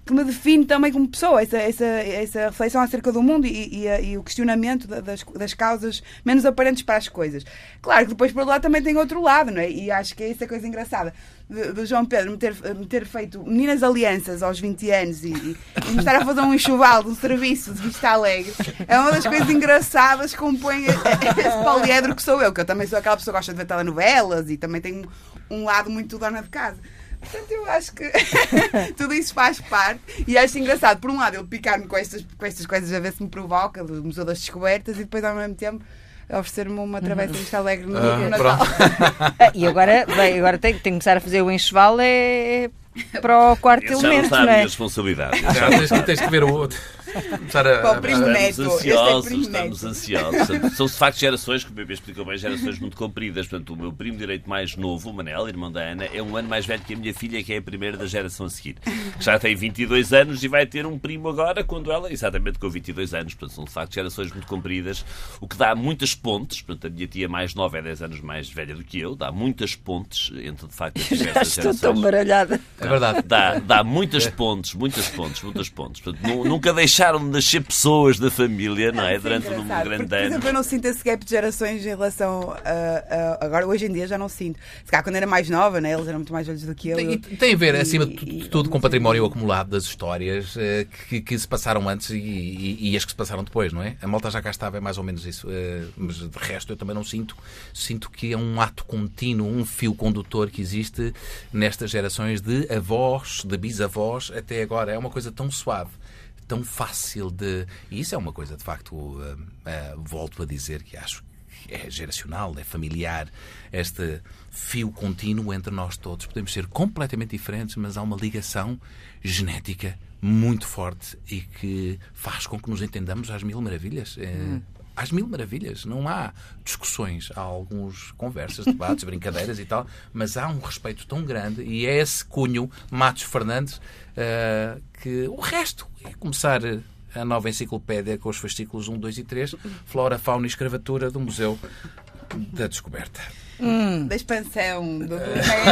que me define também como pessoa, essa, essa, essa reflexão acerca do mundo e, e, e o questionamento da- das, das causas menos aparentes para as coisas. Claro que depois por lá também tem outro lado, não é? E acho que é essa coisa engraçada do, do João Pedro me ter, me ter feito Meninas Alianças aos 20 anos e, e, e me estar a fazer um enxoval de um serviço de Vista Alegre. É uma das coisas engraçadas que compõe esse poliedro que sou eu, que eu também sou aquela pessoa que gosta de ver telenovelas e também tenho um lado muito dona de casa. Portanto, eu acho que tudo isso faz parte e acho engraçado, por um lado, ele picar-me com estas, com estas coisas a ver se me provoca, do Museu das Descobertas, e depois, ao mesmo tempo, oferecer-me uma travessa Vista Alegre no, Ah, Natal. Ah, e agora, bem, agora tem, tem que começar a fazer o enxoval é para o quarto Esse já não elemento, está a é? responsabilidade. Já, tens, que- tens que ver o outro. Começar a. Para o primo a- neto. Estamos Este é ansiosos, primo estamos neto. ansiosos. São de facto gerações, como o Pepe explicou bem, gerações muito compridas. Portanto, o meu primo direito mais novo, o Manel, irmão da Ana, é um ano mais velho que a minha filha, que é a primeira da geração a seguir. Que já tem 22 anos e vai ter um primo agora, quando ela, exatamente com 22 anos. Portanto, são de facto gerações muito compridas, o que dá muitas pontes. Portanto, a minha tia mais nova é 10 anos mais velha do que eu, dá muitas pontes entre, de facto, as Já diversas estou tão baralhada. É verdade. Dá, dá muitas pontes, muitas pontes, muitas pontes. Portanto, nu- nunca deixaram de nascer pessoas da família, não é? Isso Durante um grande porque, Por ano. exemplo, eu não sinto esse gap de gerações em relação a, a- Agora, hoje em dia, já não sinto. Se calhar quando era mais nova, né? eles eram muito mais velhos do que eu. Tem, eu- tem a ver, e- acima de tudo, com o património acumulado das histórias eh, que, que se passaram antes e, e- e as que se passaram depois, não é? A malta já cá estava, é mais ou menos isso. eh, Mas de resto, eu também não sinto. Sinto que é um ato contínuo, um fio condutor que existe nestas gerações de avós, de bisavós, até agora. É uma coisa tão suave. Tão fácil de. E isso é uma coisa, de facto, eh, eh, volto a dizer que acho que é geracional, é familiar, este fio contínuo entre nós todos. Podemos ser completamente diferentes, mas há uma ligação genética muito forte e que faz com que nos entendamos às mil maravilhas. É, Às mil maravilhas. Não há discussões, há alguns conversas, debates, brincadeiras e tal, mas há um respeito tão grande e é esse cunho, Matos Fernandes, eh, que o resto é começar a nova enciclopédia com os fascículos 1, 2 e 3, Flora, Fauna e Escravatura do Museu da Descoberta. Da expansão, do, é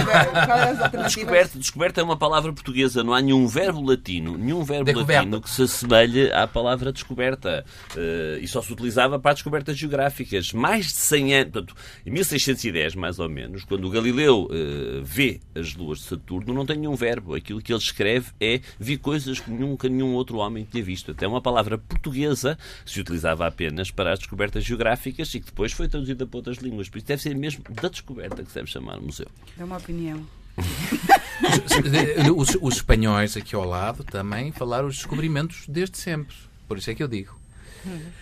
alternativas? Descoberta, descoberta é uma palavra portuguesa, não há nenhum verbo latino, nenhum verbo latino que se assemelhe à palavra descoberta. Eh, e só se utilizava para descobertas geográficas. Mais de 100 anos, portanto, em 1610, mais ou menos, quando o Galileu eh, vê as luas de Saturno, não tem nenhum verbo. Aquilo que ele escreve é vi coisas que nunca nenhum outro homem tinha visto. Até uma palavra portuguesa se utilizava apenas para as descobertas geográficas e que depois foi traduzida para outras línguas. Por isso deve ser mesmo da descoberta que se deve chamar museu. É uma opinião. Os, os espanhóis aqui ao lado também falaram os descobrimentos desde sempre. Por isso é que eu digo.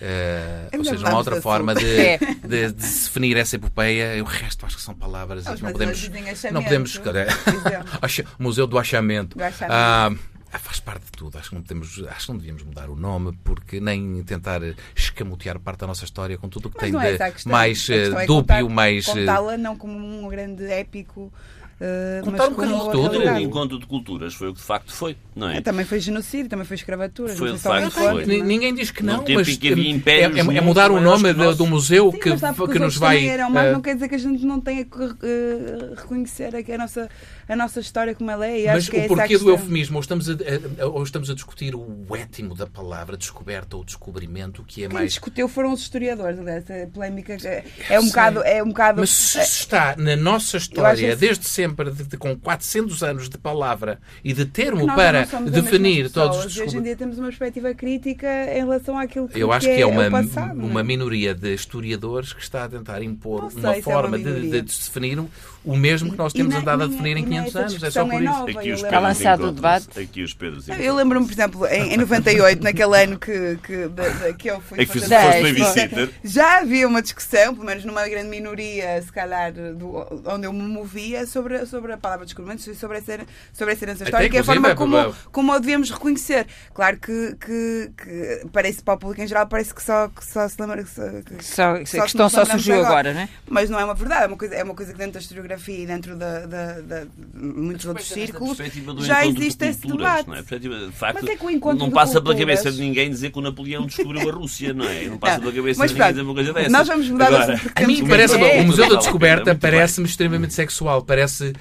Eh, ou seja, uma outra forma de, É. de- de se definir essa epopeia. O resto acho que são palavras. Não podemos. Não podemos. Museu do Achamento. Do achamento. Ah, faz parte de tudo. Acho que, não podemos, acho que não devíamos mudar o nome porque nem tentar escamotear parte da nossa história com tudo o que Mas tem é de mais é dúbio, mais. eh, Contá-la não como um grande épico, eh, Contar mas um bocadinho de tudo. Encontro de culturas foi o que de facto foi, não é? Também foi genocídio, também foi escravatura. Foi, de facto, foi. É? Ninguém diz que não, mas que é- é, é muito mudar o nome do, do museu Sim, que, mas que os nos vai. eram maus, eh, não quer dizer que a gente não tenha que eh, reconhecer aqui a nossa, a nossa história como ela é. E mas acho que é o essa a porquê do eufemismo? Ou estamos, a, a- ou estamos a discutir o étimo da palavra descoberta ou descobrimento, o que é Quem mais. discutiu foram os historiadores dessa polémica. que É um bocado. É um bocado Mas se está na nossa história, desde sempre, de- de- com 400 anos de palavra e de termo para definir todos os Hoje em dia temos uma perspectiva crítica em relação àquilo que Eu acho que é o uma, passado, não é? uma minoria de historiadores que está a tentar impor sei uma se é uma forma de, minoria. de se definir o mesmo que nós temos nem- andado a definir em e nem 500 essa anos. É só por é isso. nova. Aqui os Está lançado o debate. Aqui os Pedros Eu lembro-me, por exemplo, em, em 98, naquele ano que, que, de- de- que eu fui É que fiz- fazer- foste babysitter. Já havia uma discussão, pelo menos numa grande minoria, se calhar, do, onde eu me movia, sobre, sobre a palavra descobrimento e sobre essa, sobre essa herança histórica e a forma é como, provável. como a devíamos reconhecer. Claro que, que, que parece para o público em geral, parece que só, que só se lembra que, só- que- Só, só a questão só surgiu agora, não é? Mas não é uma verdade, é uma coisa, é uma coisa que dentro da historiografia e dentro da, da- de muitos outros círculos já encontro de existe esse debate. não é? Perspectiva, de facto, Mas é que o encontro não de passa pela culturas- cabeça de ninguém dizer que o Napoleão descobriu a Rússia, não é? Não passa Não, pela cabeça mas de ninguém dizer uma coisa dessas. nós vamos mudar de Agora, A mim parece que- o É, Museu da Descoberta parece-me extremamente sexual. Parece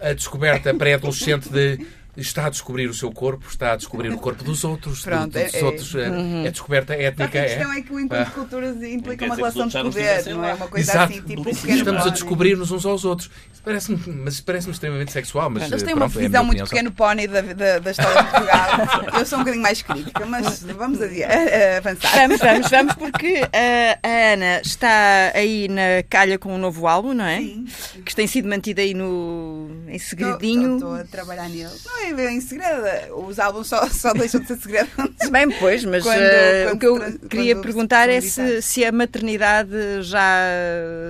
a descoberta pré-adolescente de está a descobrir o seu corpo, está a descobrir o corpo dos outros, Pronto, dos é- é- outros. É, é descoberta que étnica. a questão É. é que o encontro de Ah. culturas implica uma relação de poder, não é uma coisa Exato. assim, tipo, Estamos a descobrir-nos uns aos outros. Isso Parece-me, mas parece-me extremamente sexual. Mas, Eles eh, têm uma pronto, é visão muito pequeno pony da, da, da história de Portugal. Eu sou um bocadinho mais crítica, mas vamos a- a avançar. Vamos, vamos, vamos, porque a Ana está aí na calha com um novo álbum, não é? Sim. Que tem sido mantido aí no, em segredinho. Estou a trabalhar nele. Não, bem em segredo. Os álbuns só, só deixam de ser segredo. Bem, pois, mas Quando- eh, quando o que eu tra- queria quando perguntar é se se, a maternidade já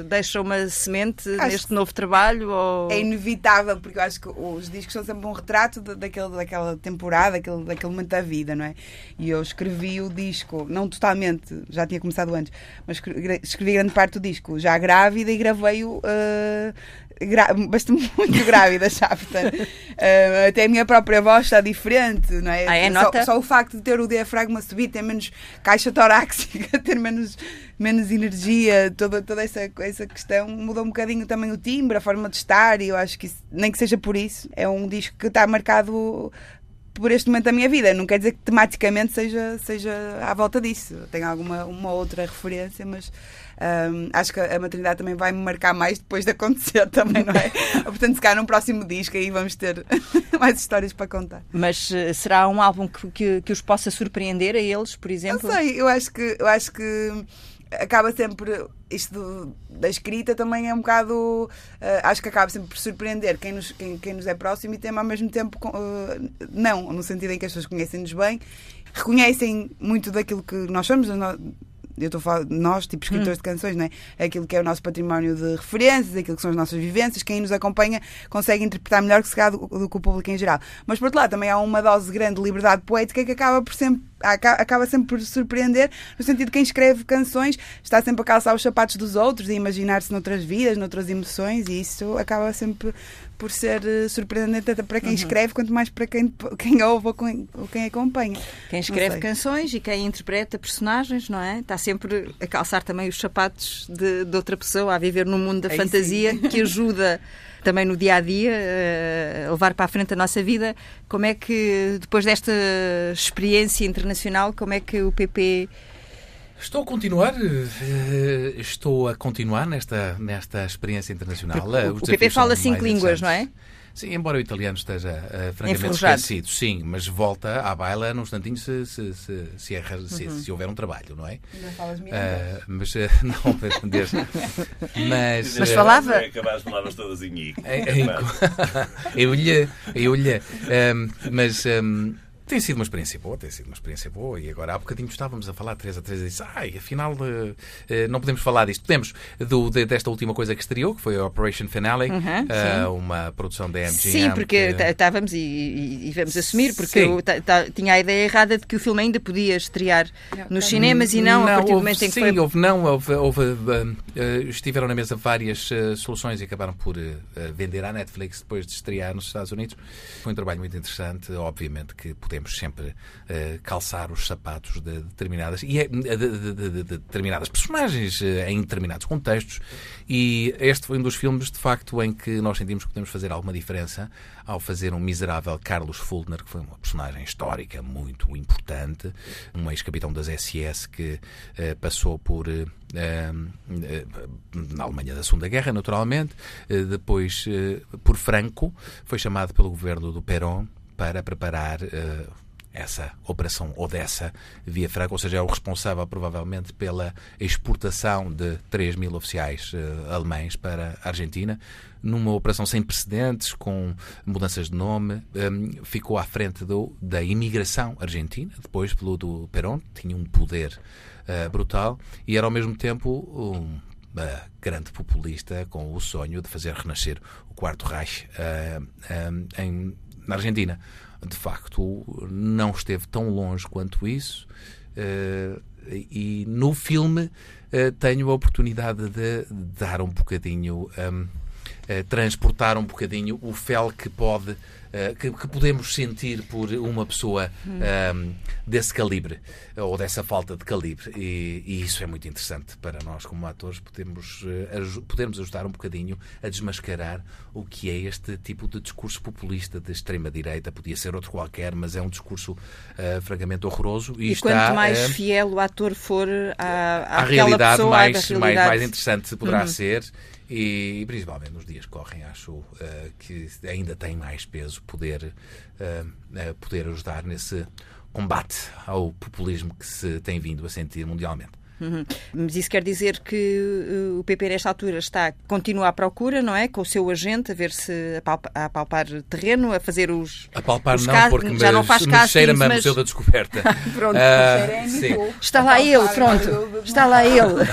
deixa uma semente Acho neste novo trabalho ou... É inevitável, porque eu acho que os discos são sempre um retrato da- daquele, daquela temporada, daquele, daquele momento da vida, não é? E eu escrevi o disco, não totalmente, já tinha começado antes, mas escre- escrevi grande parte do disco já grávida e gravei-o. eh, gra- bastante muito grávida já, portanto, eh, até a minha própria voz está diferente, não é? Ah, é? Só- só o facto de ter o diafragma subido, ter menos caixa torácica, ter menos, menos energia, toda, toda essa, essa questão mudou um bocadinho também o timbre, a forma de estar, e eu acho que isso, nem que seja por isso, é um disco que está marcado por este momento da minha vida. Não quer dizer que tematicamente seja, seja à volta disso. Tenho alguma uma outra referência, mas hum, acho que a maternidade também vai me marcar mais depois de acontecer também, não é? Portanto, se calhar num próximo disco aí vamos ter mais histórias para contar. Mas eh, será um álbum que, que, que os possa surpreender a eles, por Não exemplo? sei, eu acho que eu acho que acaba sempre isto do- da escrita também é um bocado eh, acho que acaba sempre por surpreender quem nos, quem, quem nos é próximo e tem ao mesmo tempo eh, não, no sentido em que as pessoas conhecem-nos bem, reconhecem muito daquilo que nós somos, eu estou a falar de nós, tipo escritores de canções, não é? aquilo que é o nosso património de referências, aquilo que são as nossas vivências, quem nos acompanha consegue interpretar melhor que se calhar do, do que o público em geral. Mas por outro lado, também há uma dose grande de liberdade poética que acaba por sempre acaba sempre por surpreender, no sentido de quem escreve canções está sempre a calçar os sapatos dos outros e imaginar-se noutras vidas, noutras emoções, e isso acaba sempre por ser eh, surpreendente tanto para quem escreve, quanto mais para quem, quem ouve ou quem, ou quem acompanha. Quem escreve canções e quem interpreta personagens, não é? Está sempre a calçar também os sapatos de, de outra pessoa, a viver num mundo da fantasia sim. que ajuda também no dia a dia levar para a frente a nossa vida. Como é que, depois desta experiência internacional, como é que o PP. Estou a continuar, eh, estou a continuar nesta, nesta experiência internacional. Porque Eh, o os PP fala cinco línguas, não é? Sim, embora o italiano esteja eh, francamente esquecido, sim, mas volta à baila num instantinho se, se, se, se, é- se- se houver um trabalho, não é? Ainda falas Eh, mas eh, não, desde. Mas, Mas eh, falava- Vai acabar as palavras todas em I. em- em- eu lhe, eu lhe, ehm, mas ehm, tem sido uma experiência boa, tem sido uma experiência boa. E agora há bocadinho estávamos a falar, Teresa, Teresa disse, ai, afinal eh, eh, não podemos falar disto. Podemos do, de- desta última coisa que estreou, que foi a Operation Finale, Uhum, sim. uma produção da MGM. Sim, porque que- tá- estávamos e, e, e vamos assumir, porque Sim. eu tinha a ideia errada de que o filme ainda podia estrear Não, nos tá- cinemas e não, a partir do houve- momento em que sim, foi. houve, não, houve, houve, eh, estiveram na mesa várias eh, soluções e acabaram por vender à Netflix depois de estrear nos Estados Unidos. Foi um trabalho muito interessante. Obviamente que podemos sempre eh, calçar os sapatos de determinadas e é, de, de- de- de- de determinadas personagens eh, em determinados contextos. E este foi um dos filmes, de facto, em que nós sentimos que podemos fazer alguma diferença ao fazer um miserável Carlos Fultner, que foi uma personagem histórica muito importante, um ex-capitão das SS que eh, passou por. na Alemanha da Segunda Guerra, naturalmente, depois por Franco, foi chamado pelo governo do Perón para preparar eh, essa operação Odessa via Franco, ou seja, é o responsável provavelmente pela exportação de 3 mil oficiais eh, alemães para a Argentina, numa operação sem precedentes, com mudanças de nome, eh, ficou à frente do, da imigração argentina, depois pelo do Perón, tinha um poder eh, brutal e era ao mesmo tempo um grande populista com o sonho de fazer renascer o Quarto Reich em, na Argentina. De facto, não esteve tão longe quanto isso. eh, e no filme eh, tenho a oportunidade de dar um bocadinho, eh, transportar um bocadinho o fel que pode, eh, que, que podemos sentir por uma pessoa hum, desse calibre ou dessa falta de calibre. E, e isso é muito interessante para nós, como atores, podemos, eh, aju- podermos ajudar um bocadinho a desmascarar o que é este tipo de discurso populista de extrema-direita. Podia ser outro qualquer, mas é um discurso eh, francamente horroroso. E, E está, quanto mais eh, fiel o ator for à, à àquela realidade pessoa, à mais, da mais, realidade. Uhum. mais interessante poderá ser e, principalmente nos dias que correm acho eh, que ainda tem mais peso poder, eh, poder ajudar nesse combate ao populismo que se tem vindo a sentir mundialmente. Uhum. Mas isso quer dizer que uh, o PP nesta altura está, continua à procura, não é? Com o seu agente, a ver se a, palpa, a palpar terreno, a fazer os. A palpar os não, porque já me, não faz me cheira-me mas... Museu da Descoberta. pronto, uh, sim. Está lá ele, pronto. Está lá ele.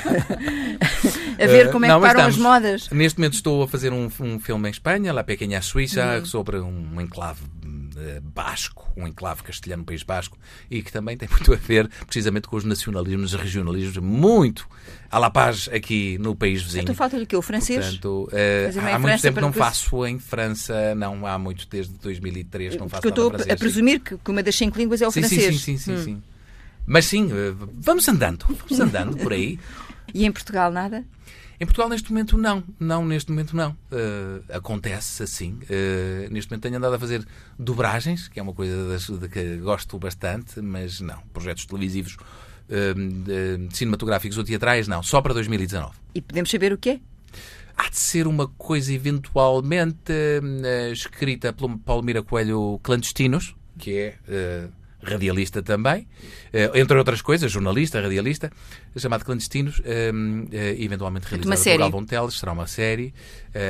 A ver como é não, que param estamos, as modas. Neste momento estou a fazer um, um filme em Espanha, La Pequena Suíça, Uhum. sobre um enclave uh, basco, um enclave castelhano no País Basco, e que também tem muito a ver precisamente com os nacionalismos e regionalismos, muito à la paz aqui no país vizinho. Então falta-lhe o quê? O francês? Portanto, uh, há muito França tempo não depois... faço em França, não há muito, desde 2003 não faço Porque eu estou a presumir que uma das cinco línguas é o sim, francês. Sim, sim, sim, hum. sim, sim. Mas sim, vamos andando, vamos andando por aí. E em Portugal nada? Em Portugal, neste momento, não. Não, neste momento, não. Uh, acontece assim. Uh, neste momento tenho andado a fazer dobragens, que é uma coisa das, de que gosto bastante, mas não. Projetos televisivos, uh, cinematográficos ou teatrais, não. Só para 2019. E podemos saber o quê? Há de ser uma coisa eventualmente escrita pelo Paulo Mira Coelho Clandestinos, que é radialista também, entre outras coisas, jornalista, radialista, chamado Clandestinos, eventualmente realizado por Galvão Teles, será uma série,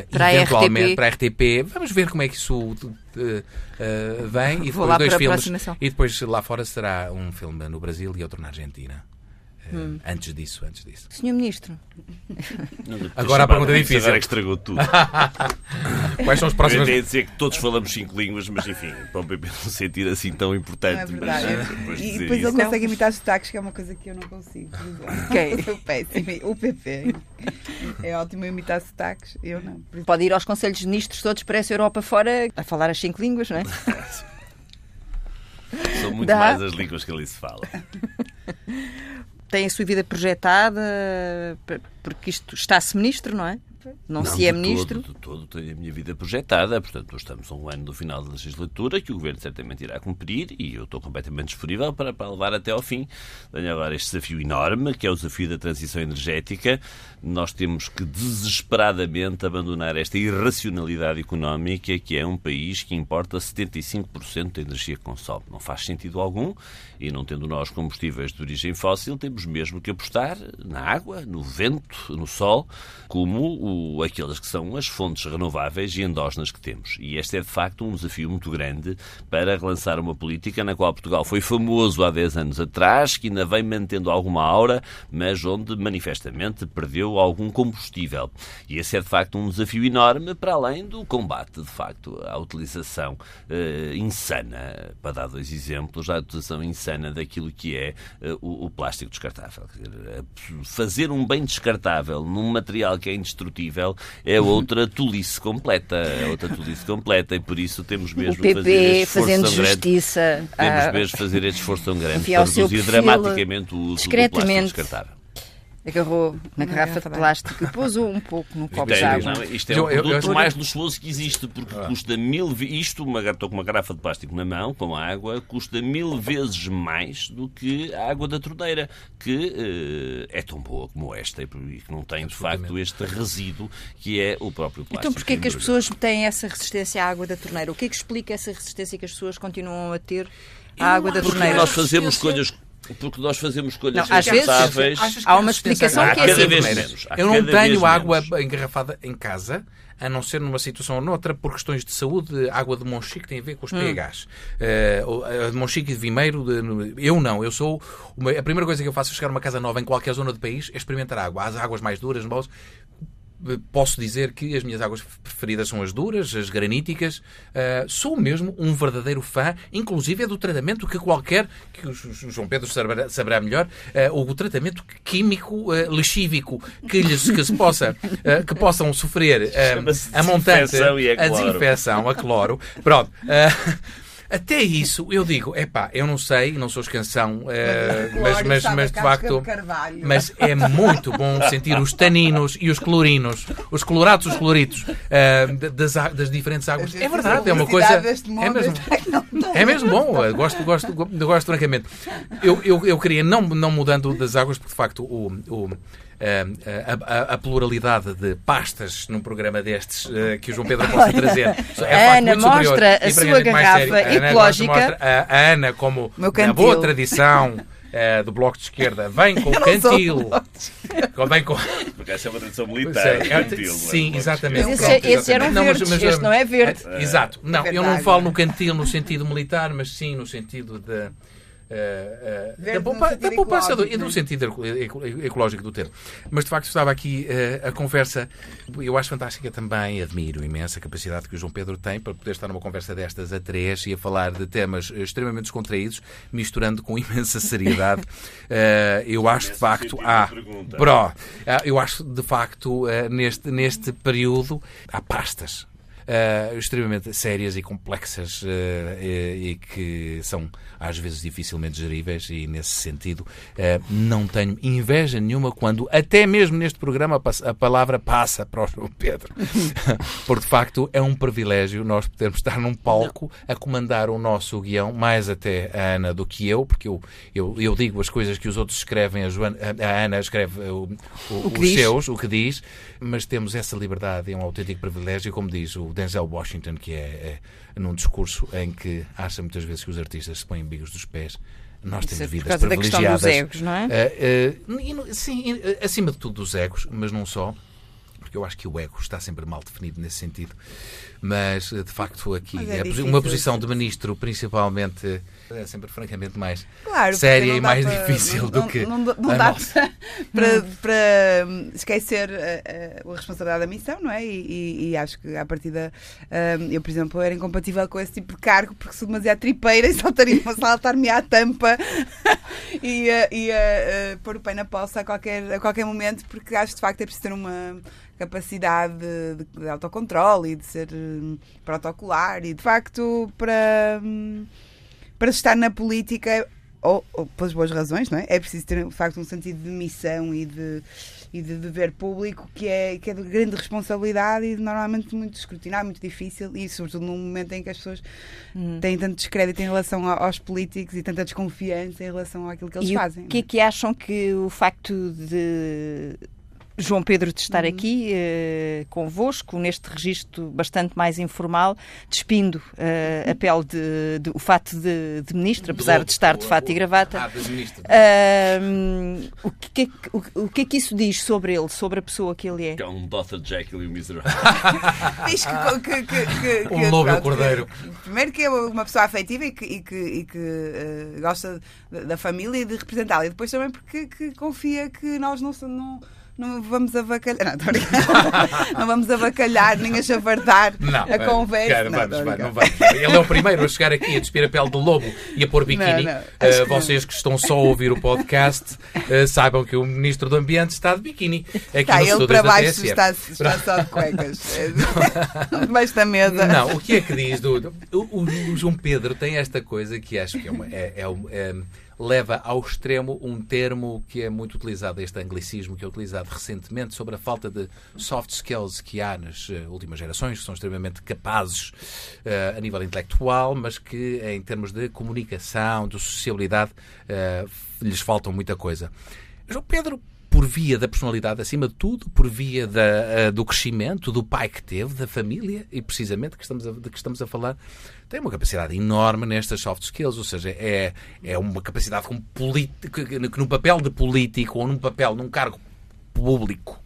para eventualmente a para a RTP. Vamos ver como é que isso vem e depois dois filmes. E depois lá fora será um filme no Brasil e outro na Argentina. Hum. Antes disso, antes disso. Senhor Ministro, Agora a pergunta é difícil. Agora é que estragou tudo. Quais são os Eu próximos? ia dizer que todos falamos cinco línguas, mas enfim, para o PP não sentir assim tão é importante. verdade. mas, depois e dizer depois isso- ele consegue imitar sotaques, que é uma coisa que eu não consigo. Eu sou péssima. O PP. É ótimo imitar sotaques, eu não. Pode ir aos Conselhos de Ministros todos para essa Europa fora a falar as cinco línguas, não é? São muito Dá. mais as línguas que ali se fala. Tem a sua vida projetada, porque isto está-se ministro, não é? Não, se é de ministro. Todo, de todo tenho a minha vida projetada, portanto, estamos a um ano do final da legislatura que o Governo certamente irá cumprir e eu estou completamente disponível para, para levar até ao fim. Tenho agora este desafio enorme, que é o desafio da transição energética. Nós temos que desesperadamente abandonar esta irracionalidade económica que é um país que importa 75% da energia que consome. Não faz sentido algum e não tendo nós combustíveis de origem fóssil, temos mesmo que apostar na água, no vento, no sol, como o, aquelas que são as fontes renováveis e endógenas que temos. E este é, de facto, um desafio muito grande para relançar uma política na qual Portugal foi famoso há 10 anos atrás, que ainda vem mantendo alguma aura, mas onde manifestamente perdeu algum combustível. E esse é, de facto, um desafio enorme para além do combate, de facto, à utilização eh, insana, para dar dois exemplos, à utilização insana daquilo que é eh, o, o plástico descartável. Dizer, Fazer um bem descartável num material que é indestrutível é outra tolice completa. É outra tolice completa e por isso temos mesmo fazer PP esforço fazendo tão grande. justiça. Temos mesmo fazer este esforço tão grande para reduzir dramaticamente o uso do plástico descartável. Agarrou na garrafa de plástico e pôs-o um pouco no copo de é, água. não, isto é Eu- o eu- produto eu- mais luxuoso que existe, porque custa mil vezes. Isto, uma, estou com uma garrafa de plástico na mão, com água, custa mil vezes mais do que a água da torneira, que eh, é tão boa como esta e que não tem, de facto, este resíduo que é o próprio plástico. Então porquê que as pessoas têm essa resistência à água da torneira? O que é que explica essa resistência que as pessoas continuam a ter à água da Porque torneira? nós fazemos escolhas. Porque nós fazemos escolhas Não, às vezes- que Há uma explicação que é assim. menos, Eu não tenho água menos. engarrafada em casa, a não ser numa situação ou noutra, por questões de saúde, água de Monchique tem a ver com os pHs. Eh, a de Monchique e de Vimeiro, de- eu não. Eu sou. uma- a primeira coisa que eu faço é chegar a uma casa nova em qualquer zona do país é experimentar água. As águas mais duras, boas. Posso dizer que as minhas águas preferidas são as duras, as graníticas. Uh, sou mesmo um verdadeiro fã, inclusive é do tratamento que qualquer, que o, João Pedro saberá, saberá melhor, uh, o tratamento químico uh, lexívico que, lhes, que se possa, uh, que possam sofrer a montante, e a desinfecção, a cloro. Pronto. Até isso, eu digo, epá, eu não sei, não sou escanção, eh, mas, mas, mas de facto. Mas é muito bom sentir os taninos e os clorinos, os colorados, os cloritos eh, das, das diferentes águas. É verdade, é uma coisa. É mesmo, é mesmo bom, eu gosto, gosto, gosto francamente. Eu, eu, eu queria, não, não mudando das águas, porque de facto o. o eh, a, a- a pluralidade de pastas num programa destes eh, que o João Pedro possa trazer. É, de Ana superior mostra a e sua mais garrafa sério. A Ana ecológica. mostra a, a Ana como Meu a cantil. boa tradição uh, do Bloco de Esquerda vem com o cantil. Vem com... Porque essa é uma tradição Pois militar. é, é, cantil, é? sim, exatamente. Mas esse, é- esse eram exatamente. Não, mas- verdes, mas, este não é verde. é, Exato. Não, eu não falo no cantil no sentido militar, mas sim no sentido da. Eh, Verde da, poupa- da poupança do, e no não é? sentido eco- eco- ecológico do termo. Mas de facto estava aqui eh, a conversa, eu acho fantástica também, admiro imensa a capacidade que o João Pedro tem para poder estar numa conversa destas a três e a falar de temas eh, extremamente descontraídos, misturando com imensa seriedade. Eh, eu acho de facto há. ah, eu acho de facto neste, neste período há pastas eh, extremamente sérias e complexas eh, e, e que são às vezes dificilmente geríveis e nesse sentido eh, não tenho inveja nenhuma quando até mesmo neste programa a palavra passa para o João Pedro porque de facto é um privilégio nós podermos estar num palco a comandar o nosso guião mais até a Ana do que eu porque eu, eu, eu digo as coisas que os outros escrevem a, Joana, a Ana escreve o, o- O os diz. seus o que diz, mas temos essa liberdade, é um autêntico privilégio, como diz o Denzel Washington, que é, é num discurso em que acha muitas vezes que os artistas se põem bigos dos pés. Nós Isso é temos por vidas causa da questão dos privilegiadas. egos, não é? E no- sim, eh, acima de tudo dos egos, mas não só, porque eu acho que o ego está sempre mal definido nesse sentido. Mas, eh, de facto, aqui é é difícil uma posição de ministro, principalmente, é sempre francamente mais Claro, séria e não mais para- difícil não- do não- que Não, não a dá para, para, para, hum, esquecer a, a- a responsabilidade da missão, não é? E, e- e acho que, à partida, hum, eu, por exemplo, era incompatível com esse tipo de cargo porque sou demasiado tripeira e saltaria- saltar-me à tampa e, eh, pôr o pé na poça a qualquer, a qualquer momento, porque acho que de facto é preciso ter uma capacidade de, de autocontrole e de ser hum, protocolar e de facto para. hum, para estar na política, ou, ou pelas boas razões, não é? É preciso ter, de facto, um sentido de missão e de, e de dever público que é, que é de grande responsabilidade e normalmente muito escrutinado, muito difícil e, sobretudo, num momento em que as pessoas têm tanto descrédito em relação aos políticos e tanta desconfiança em relação àquilo que eles e fazem. o que é que acham que o facto de João Pedro de Uhum. estar aqui eh, convosco, neste registro bastante mais informal, despindo eh, a pele de, de- o fato de, de ministro, apesar de estar de fato e gravata. Ah, de ministro. Ahm, o, que é que, o, o que é que isso diz sobre ele, sobre a pessoa que ele é? Que é um Dr. Jekyll e um Mr. Diz que, que, que, que, que- Um lobo e um cordeiro. que- primeiro que é uma pessoa afetiva e que, e que, e que, eh, gosta da, da família e de representá-la. E depois também porque que confia que nós não, não, não vamos avacalhar. Não, não vamos avacalhar nem a chavardar Não, a conversa. cara, Não, vamos, não vamos. Ele é o primeiro a chegar aqui a despir a pele do lobo e a pôr biquíni. Eh, não. vocês que estão só a ouvir o podcast eh, saibam que o Ministro do Ambiente está de biquíni. Aqui Está, no ele para baixo está, está só de cuecas. Debaixo da mesa. Não, o que é que diz do. o, o- João Pedro tem esta coisa que acho que é uma- é- é é- leva ao extremo um termo que é muito utilizado, este anglicismo que é utilizado recentemente sobre a falta de soft skills que há nas eh, últimas gerações, que são extremamente capazes eh, a nível intelectual, mas que em termos de comunicação, de sociabilidade, eh, lhes faltam muita coisa. João Pedro por via da personalidade, acima de tudo, por via da, eh, do crescimento, do pai que teve, da família, e precisamente que estamos a, de que estamos a falar, tem uma capacidade enorme nestas soft skills, ou seja, é, é uma capacidade como político, que, que num papel de político ou num papel, num cargo público,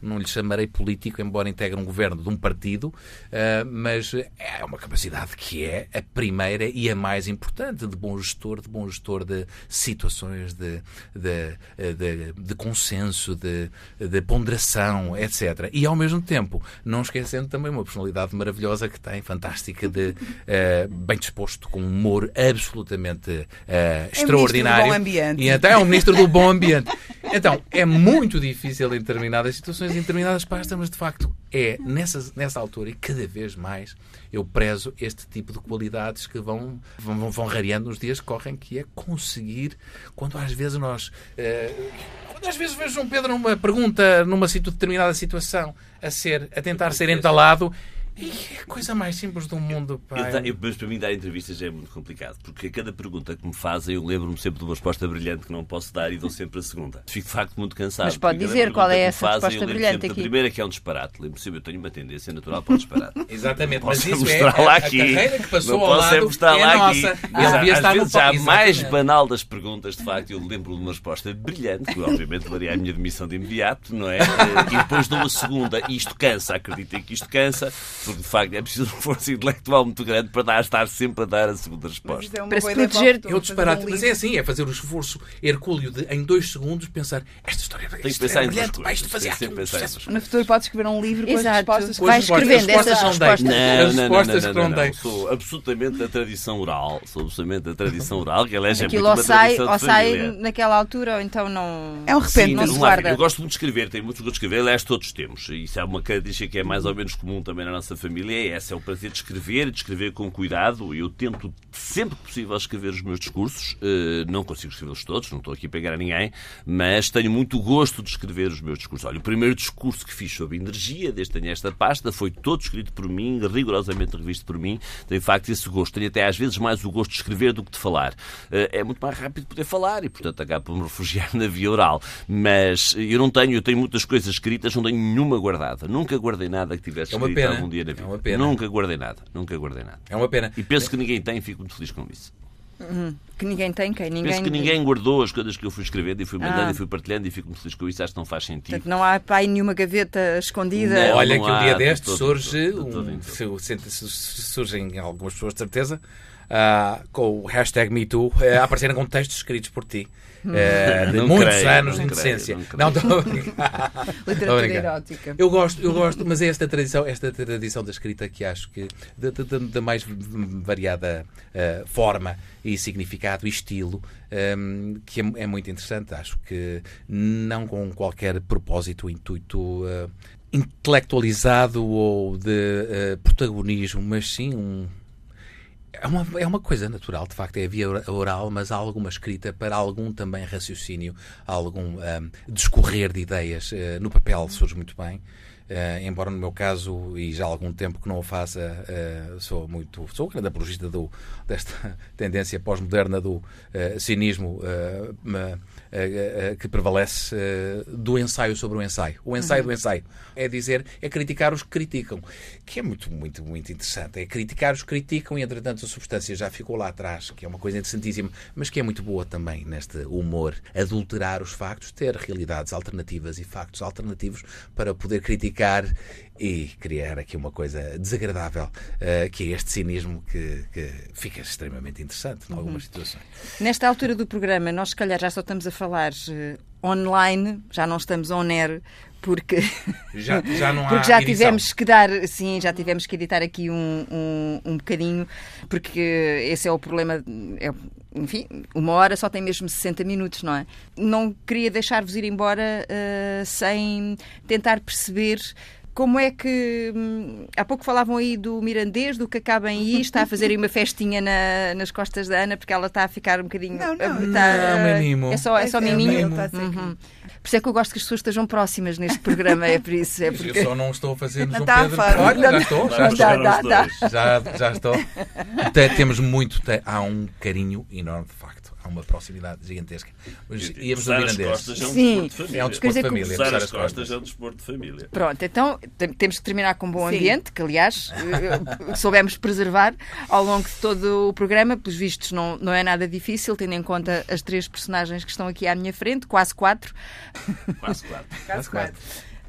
não lhe chamarei político, embora integre um governo de um partido, eh, mas é uma capacidade que é a primeira e a mais importante de bom gestor, de bom gestor de situações, de, de, eh, de, de consenso, de, de ponderação, etc. E ao mesmo tempo, não esquecendo também uma personalidade maravilhosa que tem, fantástica, de eh, bem disposto, com um humor absolutamente eh, extraordinário. bom ambiente. E então é um ministro do bom ambiente. Então, é muito difícil em determinadas situações, em determinadas pastas, mas de facto é nessa, nessa altura e cada vez mais eu prezo este tipo de qualidades que vão, vão, vão rareando nos dias que correm, que é conseguir, quando às vezes nós. eh, quando às vezes vejo João Pedro numa pergunta, numa situ- determinada situação, a, ser, a tentar ser entalado, A coisa mais simples do mundo, Eu pai. da- eu- mas para mim dar entrevistas é muito complicado, porque a cada pergunta que me fazem eu lembro-me sempre de uma resposta brilhante que não posso dar e dou sempre a segunda. Fico de facto muito cansado. Mas pode dizer qual é essa fazem, resposta eu brilhante aqui. A primeira que é um disparate. Lembro sempre, eu tenho uma tendência natural para o disparate. Exatamente, Posso mas isso é mostrar a, lá a aqui. carreira que passou não ao posso é lado mostrar é lá nossa. aqui. Mas ele devia às estar no vezes já a mais banal das perguntas, de facto, eu lembro de uma resposta brilhante, que obviamente levaria à minha demissão de imediato, não é? E depois dou a segunda, e isto cansa, acreditem que isto cansa, porque de facto é preciso uma força intelectual muito grande para dar, estar sempre a dar a segunda resposta. é uma Para se proteger- É o fazer disparate, um mas é assim, é fazer o esforço hercúleo de, em dois segundos, pensar esta história Tem que pensar é em duas brilhante, fazia Tem aqui um No futuro podes escrever um livro com as respostas. Vai As respostas- escrevendo essas respostas. As respostas não, que não não, dei. Sou absolutamente a tradição oral. Sou absolutamente a tradição oral, que aliás é Aquilo muito ou uma sai, tradição ou sai naquela altura, ou então não. É um Sim, repente. não se guarda. Eu gosto muito de escrever, tenho muito gosto de escrever, aliás, todos temos. Isso é uma característica que é mais ou menos comum também na nossa família. É essa, é o prazer de escrever, de escrever com cuidado. Eu tento sempre que possível escrever os meus discursos. Eh, não consigo escrevê-los todos, não estou aqui a pegar a ninguém, mas tenho muito gosto de escrever os meus discursos. Olha, o primeiro discurso que fiz sobre energia, desde que tenho esta pasta, foi todo escrito por mim, rigorosamente revisto por mim. Tenho, de facto, esse gosto. Tenho até às vezes mais o gosto de escrever do que de falar. Eh, é muito mais rápido poder falar e, portanto, acabo por me refugiar na via oral. Mas eu não tenho, eu tenho muitas coisas escritas, não tenho nenhuma guardada. Nunca guardei nada que tivesse É escrito algum dia na É vida. uma pena. Nunca guardei nada. Nunca guardei nada. É uma pena. E penso que ninguém tem e fico muito feliz com isso. Que ninguém tem, quem? Ninguém. Penso que ninguém guardou as coisas que eu fui escrevendo e fui mandando Ah. e fui partilhando e fico muito feliz com isso. Acho que não faz sentido. Portanto, não há pai nenhuma gaveta escondida. Não. Olha que um dia de deste todo, surge, de todo, um- de surgem algumas pessoas de certeza, ah, com o hashtag MeToo, eh, a aparecerem com textos escritos por ti. eh, de Não muitos creio, anos não de creio, indecência. não estou a brincar. Literatura erótica. Eu gosto, eu gosto, mas é esta tradição, esta tradição da escrita que acho que da, da- da mais variada eh, forma e significado e estilo ehm, que é, é muito interessante. Acho que não com qualquer propósito, intuito eh, intelectualizado ou de eh, protagonismo, mas sim um é uma, é uma coisa natural, de facto, é a via oral, mas há alguma escrita para algum também raciocínio, algum ahm, discorrer de ideias eh, no papel surge muito bem. Eh, embora no meu caso, e já há algum tempo que não o faça, eh, sou muito sou um grande apologista do, desta tendência pós-moderna do eh, cinismo que prevalece do ensaio sobre o ensaio. O ensaio do ensaio é dizer, é criticar os que criticam, que é muito, muito, muito interessante. É criticar os criticam e, entretanto, a substância já ficou lá atrás, que é uma coisa interessantíssima, mas que é muito boa também neste humor. Adulterar os factos, ter realidades alternativas e factos alternativos para poder criticar e criar aqui uma coisa desagradável, eh, que é este cinismo que, que fica extremamente interessante em algumas situações. Nesta altura do programa, nós se calhar já só estamos a falar eh, online, já não estamos on air, porque, Já, já não há porque já edição. tivemos que dar, sim, já tivemos que editar aqui um, um, um bocadinho, porque esse é o problema. É, enfim, uma hora só tem mesmo 60 minutos, não é? Não queria deixar-vos ir embora eh, sem tentar perceber. Como é que. hum, Há pouco falavam aí do mirandês, do que acaba em I, está a fazer aí uma festinha na- nas costas da Ana, porque ela está a ficar um bocadinho. Não, não. está- Não. É só, é só É, é, miminho. está a ser aqui. Uhum. Por isso é que eu gosto que as pessoas estejam próximas neste programa, é por isso. É porque... Eu só não estou a fazer-nos Não um está a Pedro. fora. Olha, já estou, já estou. Dá, chegar dá, aos dá. dois. Já, já estou. Te- Temos muito. há um carinho enorme, de facto. Há uma proximidade gigantesca. Mas íamos Cruzar as mirandês. costas é um Sim. desporto de família. É um desporto de família. Cruzar as as costas costas. é um desporto de família. Pronto, então tem- temos que terminar com um bom Sim. ambiente, que aliás eh, soubemos preservar ao longo de todo o programa. Pelos vistos, não, não é nada difícil, tendo em conta as três personagens que estão aqui à minha frente, quase quatro. Quase quatro. Caso quatro.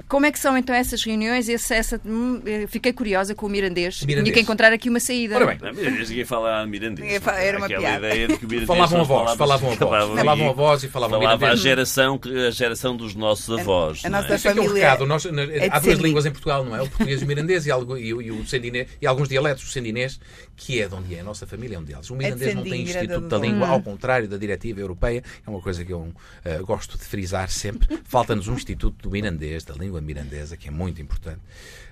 Como é que são então essas reuniões? Esse, essa, hum, eh, fiquei curiosa com o Mirandês. Mirandês. Tinha que encontrar aqui uma saída. Ora bem, Não, Mirandês, ninguém fala mirandês. Ninguém fala- era uma piada. ideia de que o mirandês falavam a as voz, falavam a voz. Falavam a voz e falavam Falava a mirandês. geração, que- a geração dos nossos avós. a é? nossa Esse é que é o família recado. Nós, na- de há duas línguas em Portugal, não é? O português e o mirandês e, algo- e o- e o sendinês, e alguns dialetos. O sendinês, que é de onde é. A nossa família é um deles. O mirandês não tem Instituto da Língua, ao contrário da diretiva europeia. É uma coisa que eu eh, gosto de frisar sempre. Falta-nos um Instituto do Mirandês, da língua mirandesa, que é muito importante.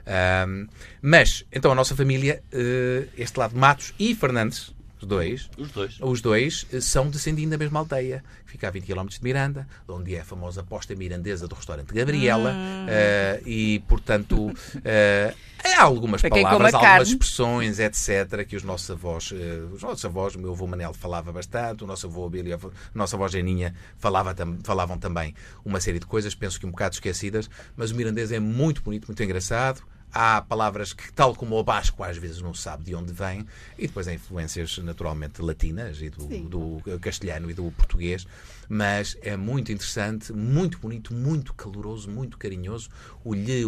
Ahm, mas, então, a nossa família, eh, este lado Matos e Fernandes, Os dois. Os dois. Os dois eh, são descendentes da mesma aldeia, que fica a 20 km de Miranda, onde é a famosa posta mirandesa do restaurante Gabriela. eh, e, portanto, eh, há algumas Para palavras, algumas carne. expressões, etc., que os nossos avós, eh, os nossos avós, o meu avô Manel falava bastante, o nosso avô Abílio, a nossa avó Geninha falava tam- falavam também uma série de coisas, penso que um bocado esquecidas, mas o mirandês é muito bonito, muito engraçado. Há palavras que, tal como o basco, às vezes não sabe de onde vem, e depois há influências naturalmente latinas e do, do castelhano e do português, mas é muito interessante, muito bonito, muito caloroso, muito carinhoso. O lhe,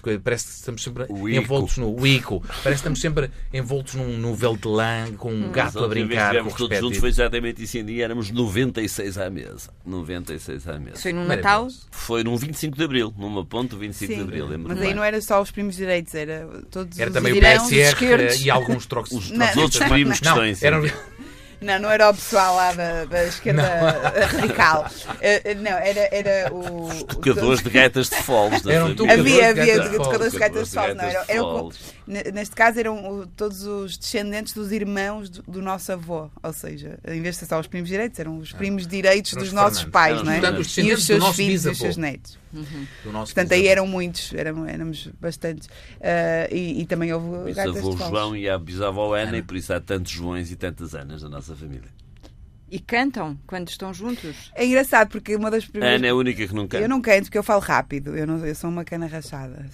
coisas, parece que estamos sempre envoltos no o ico, parece que estamos sempre envoltos num, num véu de lã, com um Mas gato a outra vez que brincar. com todos juntos foi exatamente isso em dia. Éramos 96 à mesa. 96 à mesa. Foi no Natal? Foi num 25 de Abril, numa ponte do 25 de Abril. mas aí bem. não era só os primos direitos, era todos Era os também o PSR e alguns trocos. Os, Não. os outros primos que Não, estão em cima. eram, Não, não era o pessoal lá da, da esquerda radical. Eh, eh, não, era, era o. Os tocadores de gaitas de foles. Eram tocadores Havia, de havia tocadores de foles. gaitas de sol, não era? Era o- foles. ne- neste caso eram o- todos os descendentes dos irmãos do, do nosso avô. Ou seja, em vez de ser só os primos direitos, eram os primos direitos Ah. Dos os nossos pais, não é? portanto, os E descendentes os do seus nosso filhos e os seus netos. Do nosso Portanto, aí eram muitos, eram, éramos bastantes. Ah, e, e também houve Bisavô. João e a bisavó Ana, e por isso há tantos Joões e tantas Anas na nossa família. E cantam quando estão juntos? É engraçado porque uma das primeiras. Ana é a única que não canta. Eu não canto porque eu falo rápido. Eu, não, eu sou uma cana rachada.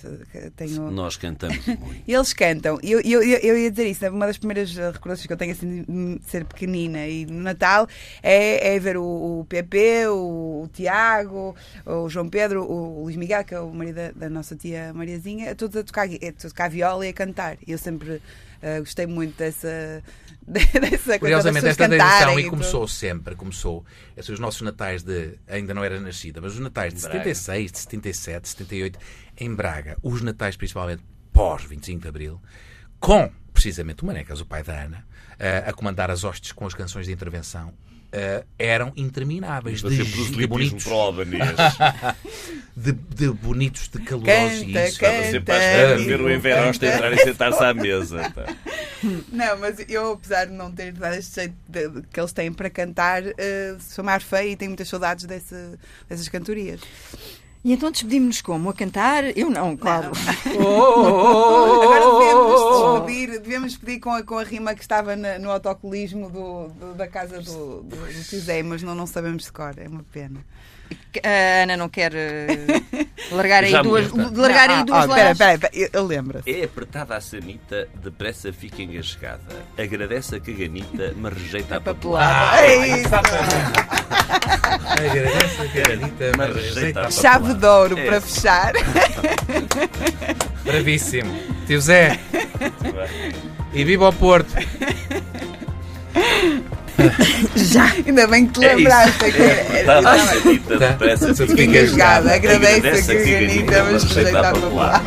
Tenho... Nós cantamos muito. E eles cantam. E Eu, eu, eu, eu ia dizer isso. Uma das primeiras recordações que eu tenho assim de ser pequenina e no Natal é, é ver o, o Pepe, o, o Tiago, o João Pedro, o Luís Miguel, que é o marido da, da nossa tia Mariazinha, todos a tocar, a tocar viola e a cantar. E eu sempre eh, gostei muito dessa. dessa coisa das Curiosamente, esta tradição e tudo. começou sempre, começou. Esses os nossos natais de. Ainda não era nascida, mas os natais de Braga. 76, de 77, 78, em Braga, os natais principalmente pós 25 de Abril, com precisamente o Manecas, o pai da Ana, eh, a comandar as hostes com as canções de intervenção, eh, eram intermináveis. De, de bonitos, para o Albanês. de, de bonitos, de calorosos. e Canta, isso. canta. Estava sempre à espera de ver o. Enverosta entrar e sentar-se à mesa. pá. Não, mas eu, apesar de não ter dado este jeito de- de- que eles têm para cantar, eh, sou mais feia e tenho muitas saudades desse- dessas cantorias. E então despedimos-nos como? A cantar? Eu não, claro. Agora devemos despedir, devemos despedir com a, com a rima que estava na- no autocolismo do, do- da casa do, do, do tio Zé, mas não, não sabemos de cor, é uma pena. A Ana não quer eh, largar aí Já duas, lembro. largar aí Ah, duas ah, Espera, espera, eu lembro-se. É apertada a sanita, depressa fica engasgada. Agradece a caganita, mas rejeita a papelada. Ah, é isso. Agradece a caranita, mas rejeita a Chave de ouro É. para fechar. Bravíssimo. Tio Zé. E viva o Porto. Ainda bem que te É lembraste. é que Apertada a Tá. depressa fica engasgada. Agradece a Agradece a caganita, mas rejeita a papelada.